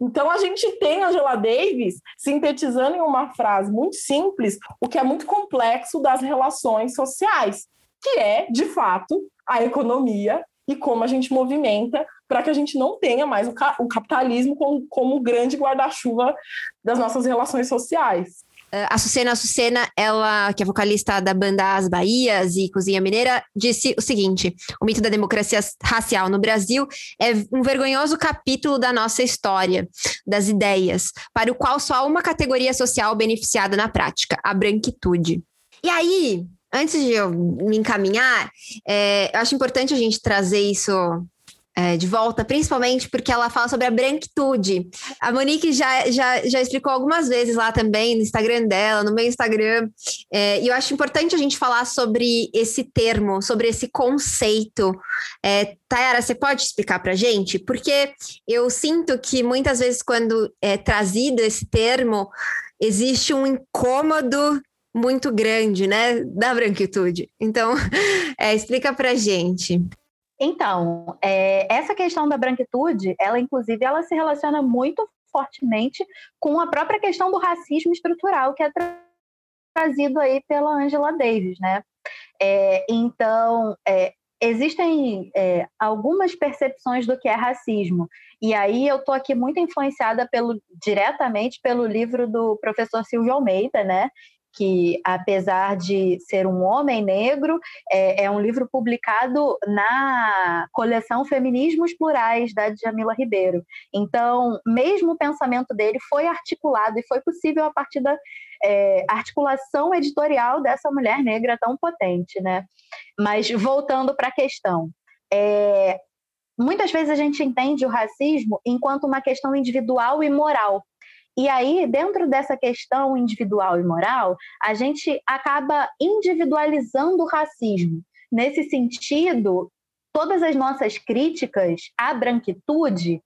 Então, a gente tem Angela Davis sintetizando em uma frase muito simples o que é muito complexo das relações sociais, que é, de fato, a economia e como a gente movimenta para que a gente não tenha mais o, ca o capitalismo como, como grande guarda-chuva das nossas relações sociais. Uh, a Sucena Sucena, ela, que é vocalista da banda As Bahias e Cozinha Mineira, disse o seguinte: o mito da democracia racial no Brasil é um vergonhoso capítulo da nossa história, das ideias, para o qual só há uma categoria social beneficiada na prática, a branquitude. E aí, antes de eu me encaminhar, é, eu acho importante a gente trazer isso é, de volta, principalmente porque ela fala sobre a branquitude. A Monique já, já, já explicou algumas vezes lá também no Instagram dela, no meu Instagram, é, e eu acho importante a gente falar sobre esse termo, sobre esse conceito. É, Tayara, você pode explicar para gente? Porque eu sinto que muitas vezes, quando é trazido esse termo, existe um incômodo muito grande, né, da branquitude. Então, é, explica para gente. Então, é, essa questão da branquitude, ela inclusive ela se relaciona muito fortemente com a própria questão do racismo estrutural que é trazido aí pela Angela Davis, né? É, então, é, existem é, algumas percepções do que é racismo. E aí eu estou aqui muito influenciada pelo, diretamente pelo livro do professor Silvio Almeida, né? Que, apesar de ser um homem negro, é, é, um livro publicado na coleção Feminismos Plurais, da Djamila Ribeiro. Então, mesmo o pensamento dele foi articulado e foi possível a partir da é, articulação editorial dessa mulher negra tão potente, né? Mas, voltando para a questão, é, muitas vezes a gente entende o racismo enquanto uma questão individual e moral, e aí, dentro dessa questão individual e moral, a gente acaba individualizando o racismo. Nesse sentido, todas as nossas críticas à branquitude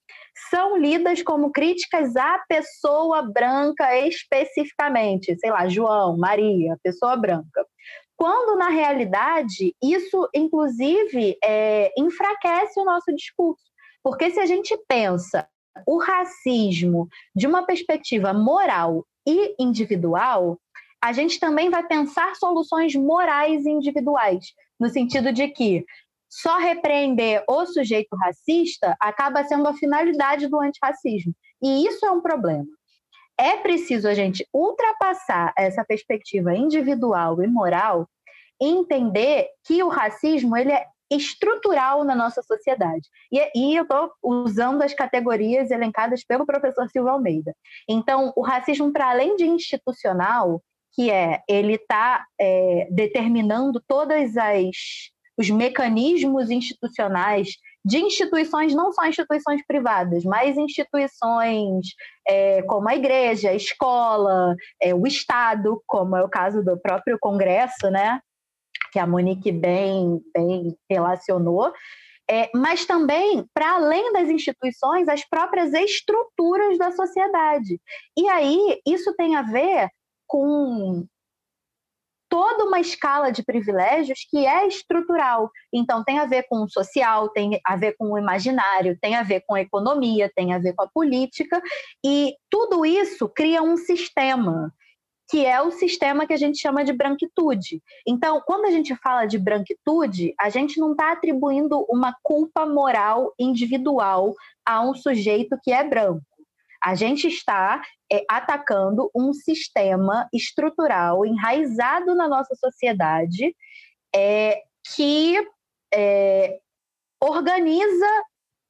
são lidas como críticas à pessoa branca especificamente, sei lá, João, Maria, pessoa branca. Quando, na realidade, isso, inclusive, é, enfraquece o nosso discurso. Porque se a gente pensa o racismo de uma perspectiva moral e individual, a gente também vai pensar soluções morais e individuais, no sentido de que só repreender o sujeito racista acaba sendo a finalidade do antirracismo. E isso é um problema. É preciso a gente ultrapassar essa perspectiva individual e moral e entender que o racismo ele é estrutural na nossa sociedade. E, e eu estou usando as categorias elencadas pelo professor Silva Almeida. Então, o racismo, para além de institucional, que é ele está é, determinando todas as os mecanismos institucionais de instituições, não só instituições privadas, mas instituições é, como a igreja, a escola, é, o Estado, como é o caso do próprio Congresso, né? Que a Monique bem, bem relacionou, é, mas também, para além das instituições, as próprias estruturas da sociedade. E aí, isso tem a ver com toda uma escala de privilégios que é estrutural. Então, tem a ver com o social, tem a ver com o imaginário, tem a ver com a economia, tem a ver com a política, e tudo isso cria um sistema que é o sistema que a gente chama de branquitude. Então, quando a gente fala de branquitude, a gente não está atribuindo uma culpa moral individual a um sujeito que é branco. A gente está é, atacando um sistema estrutural enraizado na nossa sociedade é, que é, organiza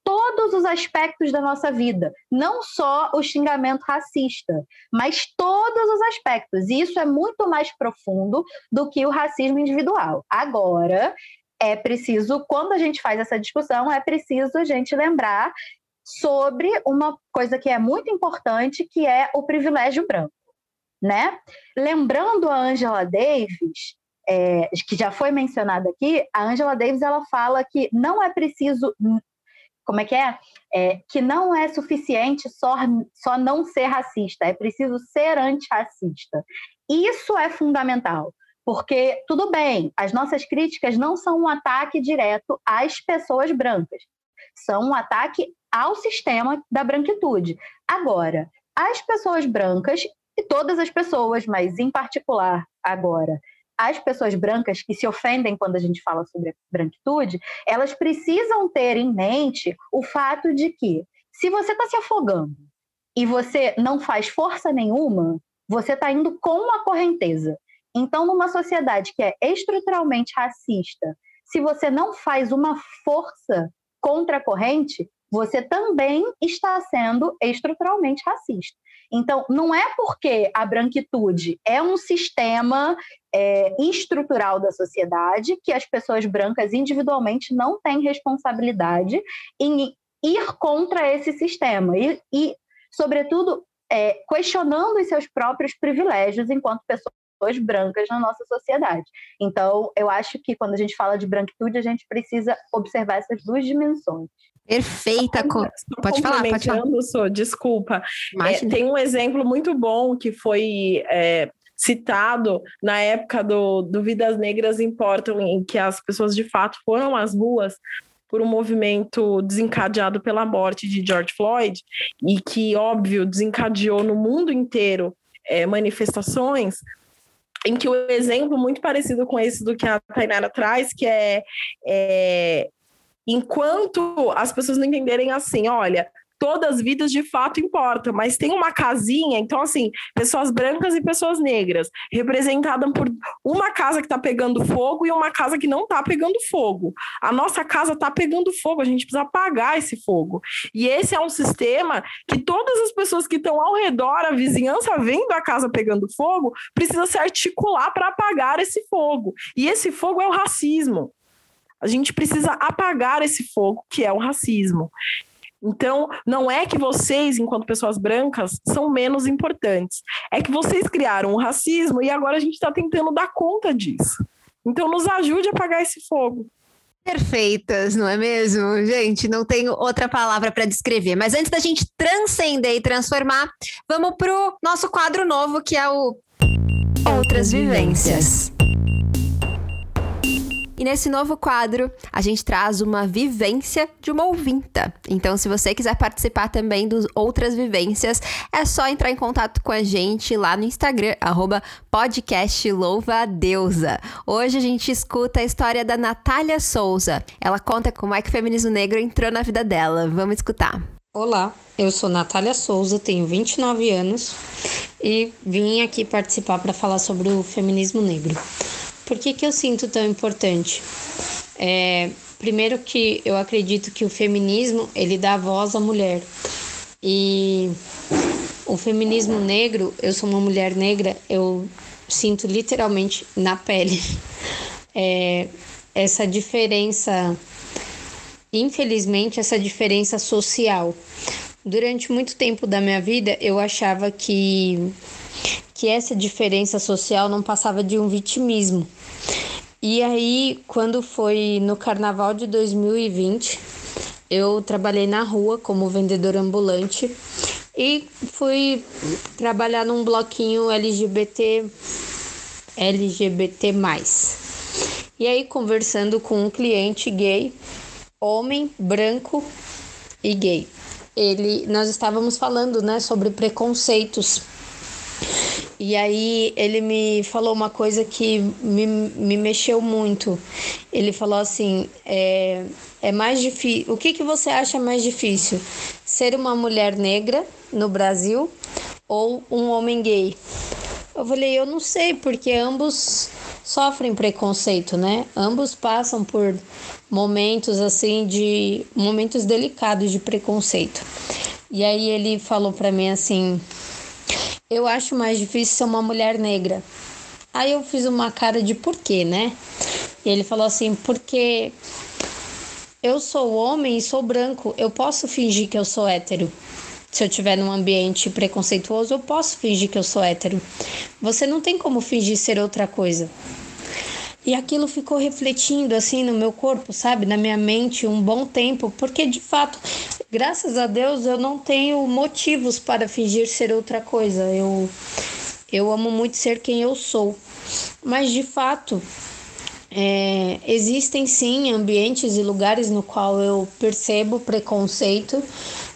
todos os aspectos da nossa vida, não só o xingamento racista, mas todos os aspectos. E isso é muito mais profundo do que o racismo individual. Agora, é preciso, quando a gente faz essa discussão, é preciso a gente lembrar sobre uma coisa que é muito importante, que é o privilégio branco, né? Lembrando a Angela Davis, é, que já foi mencionada aqui, a Angela Davis ela fala que não é preciso como é que é? é? que não é suficiente só, só não ser racista, é preciso ser antirracista. Isso é fundamental, porque, tudo bem, as nossas críticas não são um ataque direto às pessoas brancas, são um ataque ao sistema da branquitude. Agora, as pessoas brancas, e todas as pessoas, mas em particular agora, as pessoas brancas que se ofendem quando a gente fala sobre branquitude, elas precisam ter em mente o fato de que, se você está se afogando e você não faz força nenhuma, você está indo com a correnteza. Então, numa sociedade que é estruturalmente racista, se você não faz uma força contra a corrente, você também está sendo estruturalmente racista. Então, não é porque a branquitude é um sistema é, estrutural da sociedade que as pessoas brancas individualmente não têm responsabilidade em ir contra esse sistema e, e sobretudo, é, questionando os seus próprios privilégios enquanto pessoas brancas na nossa sociedade. Então, eu acho que quando a gente fala de branquitude, a gente precisa observar essas duas dimensões. Perfeita. Co... Pode falar, pode falar. Sou, desculpa. É, tem um exemplo muito bom que foi é, citado na época do, do Vidas Negras Importam, em que as pessoas de fato foram às ruas por um movimento desencadeado pela morte de George Floyd e que, óbvio, desencadeou no mundo inteiro é, manifestações, em que o exemplo muito parecido com esse do que a Tainara traz, que é, é enquanto as pessoas não entenderem assim, olha, todas as vidas de fato importam, mas tem uma casinha, então assim, pessoas brancas e pessoas negras, representada por uma casa que está pegando fogo e uma casa que não está pegando fogo. A nossa casa está pegando fogo, a gente precisa apagar esse fogo. E esse é um sistema que todas as pessoas que estão ao redor, a vizinhança vendo a casa pegando fogo, precisa se articular para apagar esse fogo. E esse fogo é o racismo. A gente precisa apagar esse fogo, que é o racismo. Então, não é que vocês, enquanto pessoas brancas, são menos importantes. É que vocês criaram o racismo e agora a gente está tentando dar conta disso. Então, nos ajude a apagar esse fogo. Perfeitas, não é mesmo? Gente, não tenho outra palavra para descrever. Mas antes da gente transcender e transformar, vamos para o nosso quadro novo, que é o Outras Vivências. E nesse novo quadro, a gente traz uma vivência de uma ouvinta. Então, se você quiser participar também dos outras vivências, é só entrar em contato com a gente lá no Instagram, arroba Hoje a gente escuta a história da Natália Souza. Ela conta como é que o feminismo negro entrou na vida dela. Vamos escutar. Olá, eu sou Natália Souza, tenho 29 anos e vim aqui participar para falar sobre o feminismo negro. Por que, que eu sinto tão importante? É, primeiro que eu acredito que o feminismo ele dá voz à mulher e o feminismo negro, eu sou uma mulher negra, eu sinto literalmente na pele é, essa diferença, infelizmente, essa diferença social. Durante muito tempo da minha vida, eu achava que que essa diferença social não passava de um vitimismo. E aí, quando foi no carnaval de 2020, eu trabalhei na rua como vendedora ambulante e fui trabalhar num bloquinho LGBT LGBT+. E aí conversando com um cliente gay, homem, branco e gay. Ele nós estávamos falando, né, sobre preconceitos e aí ele me falou uma coisa que me, me mexeu muito. Ele falou assim: é, é mais difícil. O que, que você acha mais difícil? Ser uma mulher negra no Brasil ou um homem gay? Eu falei, eu não sei, porque ambos sofrem preconceito, né? Ambos passam por momentos assim de momentos delicados de preconceito. E aí ele falou para mim assim: eu acho mais difícil ser uma mulher negra. Aí eu fiz uma cara de porquê, né? E ele falou assim: porque eu sou homem e sou branco, eu posso fingir que eu sou hétero. Se eu estiver num ambiente preconceituoso, eu posso fingir que eu sou hétero. Você não tem como fingir ser outra coisa. E aquilo ficou refletindo assim no meu corpo, sabe, na minha mente um bom tempo, porque de fato, graças a Deus, eu não tenho motivos para fingir ser outra coisa. Eu eu amo muito ser quem eu sou. Mas de fato, é, existem sim ambientes e lugares no qual eu percebo preconceito,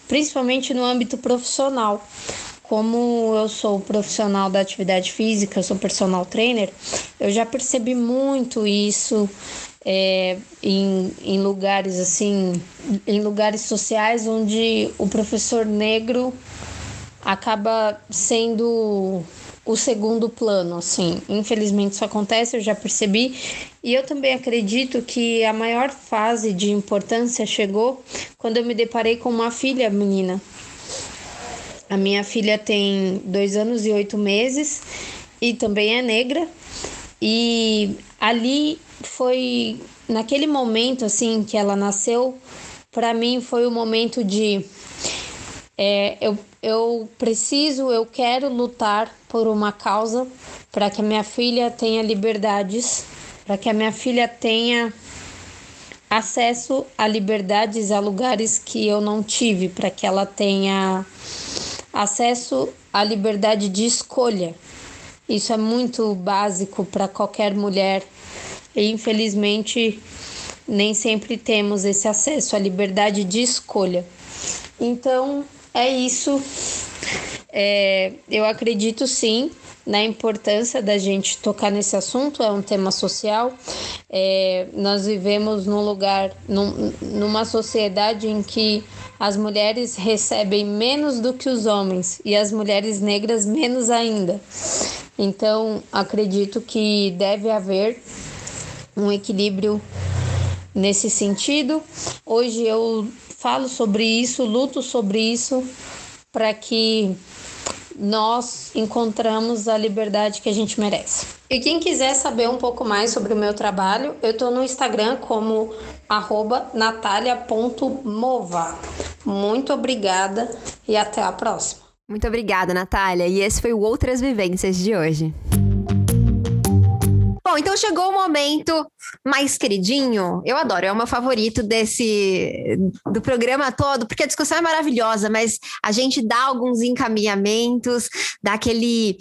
principalmente no âmbito profissional como eu sou profissional da atividade física, sou personal trainer, eu já percebi muito isso é, em, em lugares assim, em lugares sociais onde o professor negro acaba sendo o segundo plano, assim. Infelizmente isso acontece, eu já percebi. E eu também acredito que a maior fase de importância chegou quando eu me deparei com uma filha menina. A minha filha tem dois anos e oito meses e também é negra. E ali foi naquele momento assim que ela nasceu, para mim foi o momento de é, eu, eu preciso, eu quero lutar por uma causa para que a minha filha tenha liberdades, para que a minha filha tenha acesso a liberdades, a lugares que eu não tive, para que ela tenha acesso à liberdade de escolha. Isso é muito básico para qualquer mulher e infelizmente nem sempre temos esse acesso à liberdade de escolha. Então, é isso. É, eu acredito sim na importância da gente tocar nesse assunto, é um tema social. É, nós vivemos num lugar, num, numa sociedade em que as mulheres recebem menos do que os homens e as mulheres negras menos ainda. Então, acredito que deve haver um equilíbrio nesse sentido. Hoje eu falo sobre isso, luto sobre isso para que nós encontramos a liberdade que a gente merece. E quem quiser saber um pouco mais sobre o meu trabalho, eu estou no Instagram como natalia.mova. Muito obrigada e até a próxima. Muito obrigada, Natália. E esse foi o Outras Vivências de hoje. Bom, então chegou o momento mais queridinho. Eu adoro, é o meu favorito desse do programa todo, porque a discussão é maravilhosa, mas a gente dá alguns encaminhamentos, dá aquele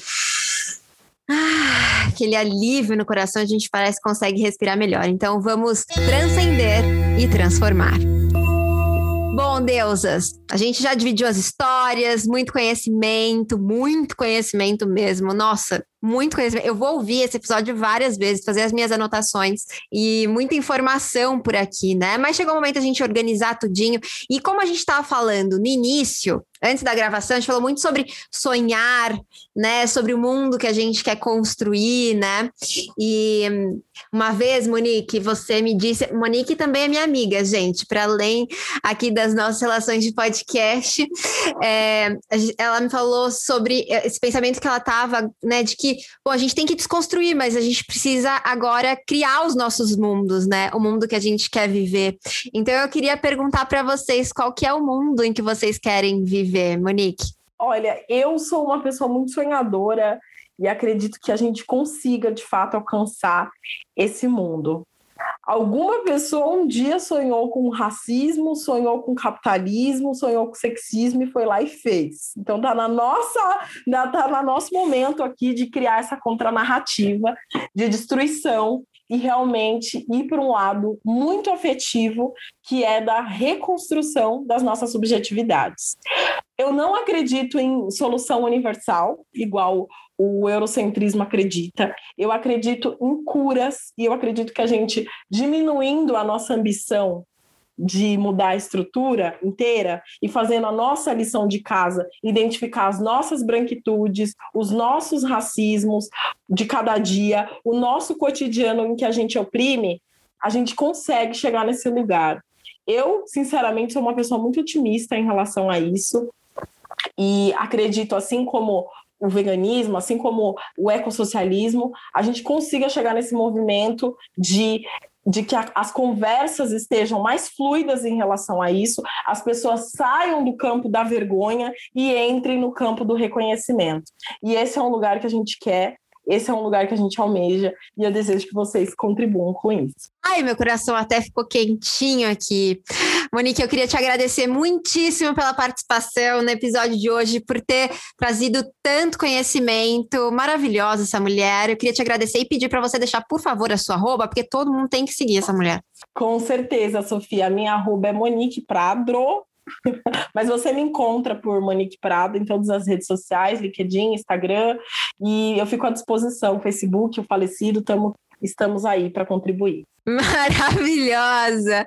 ah, aquele alívio no coração, a gente parece que consegue respirar melhor. Então vamos transcender e transformar. Bom, deusas, a gente já dividiu as histórias, muito conhecimento, muito conhecimento mesmo. Nossa, muito conhecimento. Eu vou ouvir esse episódio várias vezes, fazer as minhas anotações e muita informação por aqui, né? Mas chegou o momento a gente organizar tudinho. E como a gente estava falando no início, antes da gravação, a gente falou muito sobre sonhar, né? Sobre o mundo que a gente quer construir, né? E uma vez, Monique, você me disse. Monique também é minha amiga, gente, para além aqui das nossas relações de podcast. É, ela me falou sobre esse pensamento que ela tava, né? De que bom, a gente tem que desconstruir, mas a gente precisa agora criar os nossos mundos, né? O mundo que a gente quer viver. Então eu queria perguntar para vocês qual que é o mundo em que vocês querem viver, Monique. Olha, eu sou uma pessoa muito sonhadora e acredito que a gente consiga de fato alcançar esse mundo. Alguma pessoa um dia sonhou com racismo, sonhou com capitalismo, sonhou com sexismo e foi lá e fez. Então tá na nossa, tá no nosso momento aqui de criar essa contranarrativa de destruição e realmente ir para um lado muito afetivo, que é da reconstrução das nossas subjetividades. Eu não acredito em solução universal, igual o eurocentrismo acredita. Eu acredito em curas e eu acredito que a gente diminuindo a nossa ambição de mudar a estrutura inteira e fazendo a nossa lição de casa, identificar as nossas branquitudes, os nossos racismos de cada dia, o nosso cotidiano em que a gente oprime, a gente consegue chegar nesse lugar. Eu, sinceramente, sou uma pessoa muito otimista em relação a isso e acredito, assim como o veganismo, assim como o ecossocialismo, a gente consiga chegar nesse movimento de de que a, as conversas estejam mais fluidas em relação a isso, as pessoas saiam do campo da vergonha e entrem no campo do reconhecimento. E esse é um lugar que a gente quer esse é um lugar que a gente almeja e eu desejo que vocês contribuam com isso. Ai, meu coração até ficou quentinho aqui. Monique, eu queria te agradecer muitíssimo pela participação no episódio de hoje, por ter trazido tanto conhecimento. Maravilhosa essa mulher. Eu queria te agradecer e pedir para você deixar, por favor, a sua arroba, porque todo mundo tem que seguir essa mulher. Com certeza, Sofia. A minha arroba é Monique Pradro, Mas você me encontra por Monique Prado em todas as redes sociais, LinkedIn, Instagram, e eu fico à disposição, Facebook, o falecido, tamo, estamos aí para contribuir. Maravilhosa!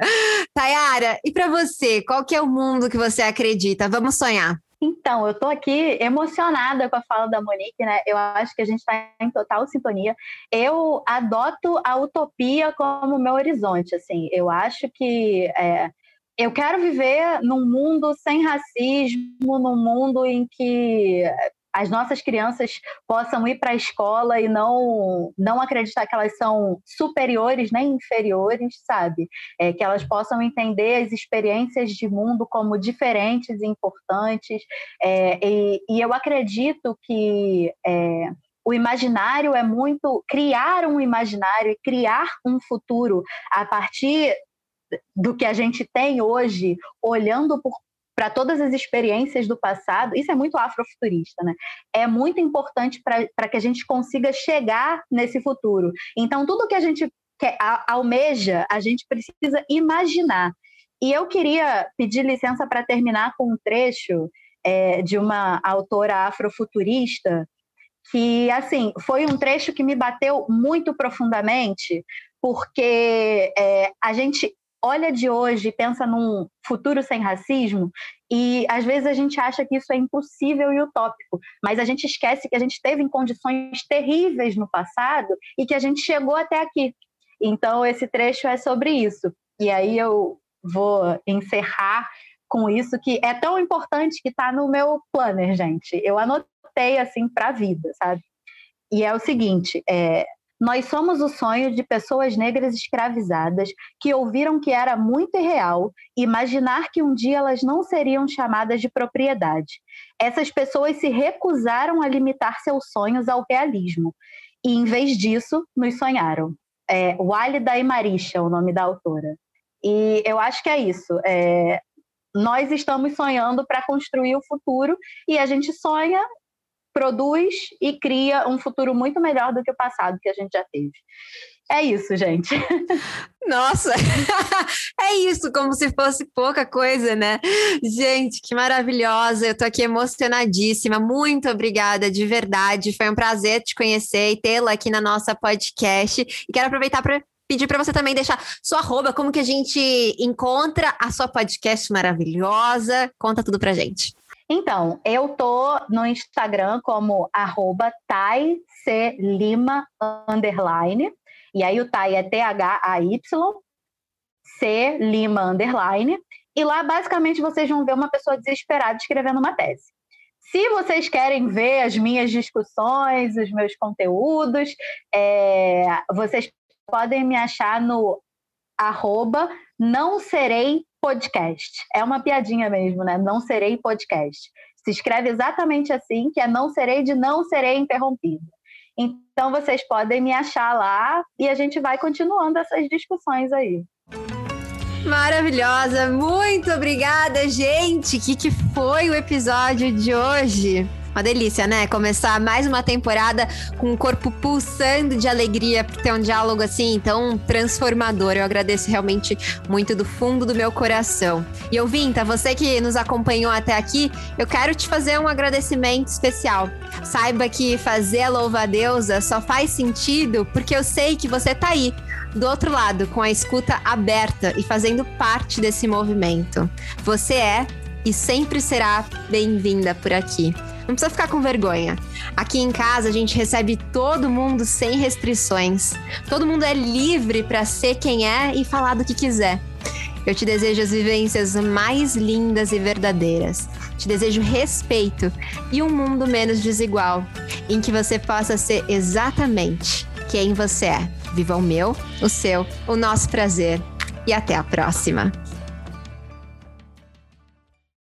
Tayara, e para você, qual que é o mundo que você acredita? Vamos sonhar. Então, eu estou aqui emocionada com a fala da Monique, né? Eu acho que a gente está em total sintonia. Eu adoto a utopia como meu horizonte, assim. Eu acho que é, eu quero viver num mundo sem racismo, num mundo em que as nossas crianças possam ir para a escola e não não acreditar que elas são superiores nem inferiores, sabe? É, que elas possam entender as experiências de mundo como diferentes e importantes. É, e, e, eu acredito que é, o imaginário é muito criar um imaginário e criar um futuro a partir do que a gente tem hoje, olhando para todas as experiências do passado, isso é muito afrofuturista, né? É muito importante para que a gente consiga chegar nesse futuro. Então, tudo que a gente quer, almeja, a gente precisa imaginar. E eu queria pedir licença para terminar com um trecho é, de uma autora afrofuturista que, assim, foi um trecho que me bateu muito profundamente, porque é, a gente olha de hoje pensa num futuro sem racismo e às vezes a gente acha que isso é impossível e utópico, mas a gente esquece que a gente esteve em condições terríveis no passado e que a gente chegou até aqui. Então esse trecho é sobre isso. E aí eu vou encerrar com isso que é tão importante que está no meu planner, gente. Eu anotei assim para a vida, sabe? E é o seguinte: é, nós somos o sonho de pessoas negras escravizadas que ouviram que era muito irreal imaginar que um dia elas não seriam chamadas de propriedade. Essas pessoas se recusaram a limitar seus sonhos ao realismo e, em vez disso, nos sonharam. É, Walida Imarisha, o nome da autora. E eu acho que é isso. É, nós estamos sonhando para construir o futuro e a gente sonha produz e cria um futuro muito melhor do que o passado que a gente já teve. É isso, gente. Nossa, é isso, como se fosse pouca coisa, né? Gente, que maravilhosa. Eu tô aqui emocionadíssima. Muito obrigada, de verdade. Foi um prazer te conhecer e tê-la aqui na nossa podcast. E quero aproveitar para pedir para você também deixar sua arroba, como que a gente encontra a sua podcast maravilhosa. Conta tudo pra gente. Então, eu tô no Instagram como arroba Lima underline. E aí o Tai é T-H-A-Y, C Lima underline. E lá, basicamente, vocês vão ver uma pessoa desesperada escrevendo uma tese. Se vocês querem ver as minhas discussões, os meus conteúdos, é, vocês podem me achar no arroba não serei podcast. É uma piadinha mesmo, né? Não serei podcast. Se escreve exatamente assim, que é não serei de não serei interrompida. Então vocês podem me achar lá e a gente vai continuando essas discussões aí. Maravilhosa, muito obrigada, gente. O que, que foi o episódio de hoje? Uma delícia, né? Começar mais uma temporada com o corpo pulsando de alegria por ter um diálogo assim tão transformador. Eu agradeço realmente muito do fundo do meu coração. E ouvinta, você que nos acompanhou até aqui, eu quero te fazer um agradecimento especial. Saiba que fazer a louva-deusa só faz sentido porque eu sei que você tá aí do outro lado, com a escuta aberta e fazendo parte desse movimento. Você é e sempre será bem-vinda por aqui. Não precisa ficar com vergonha. Aqui em casa a gente recebe todo mundo sem restrições. Todo mundo é livre para ser quem é e falar do que quiser. Eu te desejo as vivências mais lindas e verdadeiras. Te desejo respeito e um mundo menos desigual, em que você possa ser exatamente quem você é. Viva o meu, o seu, o nosso prazer. E até a próxima.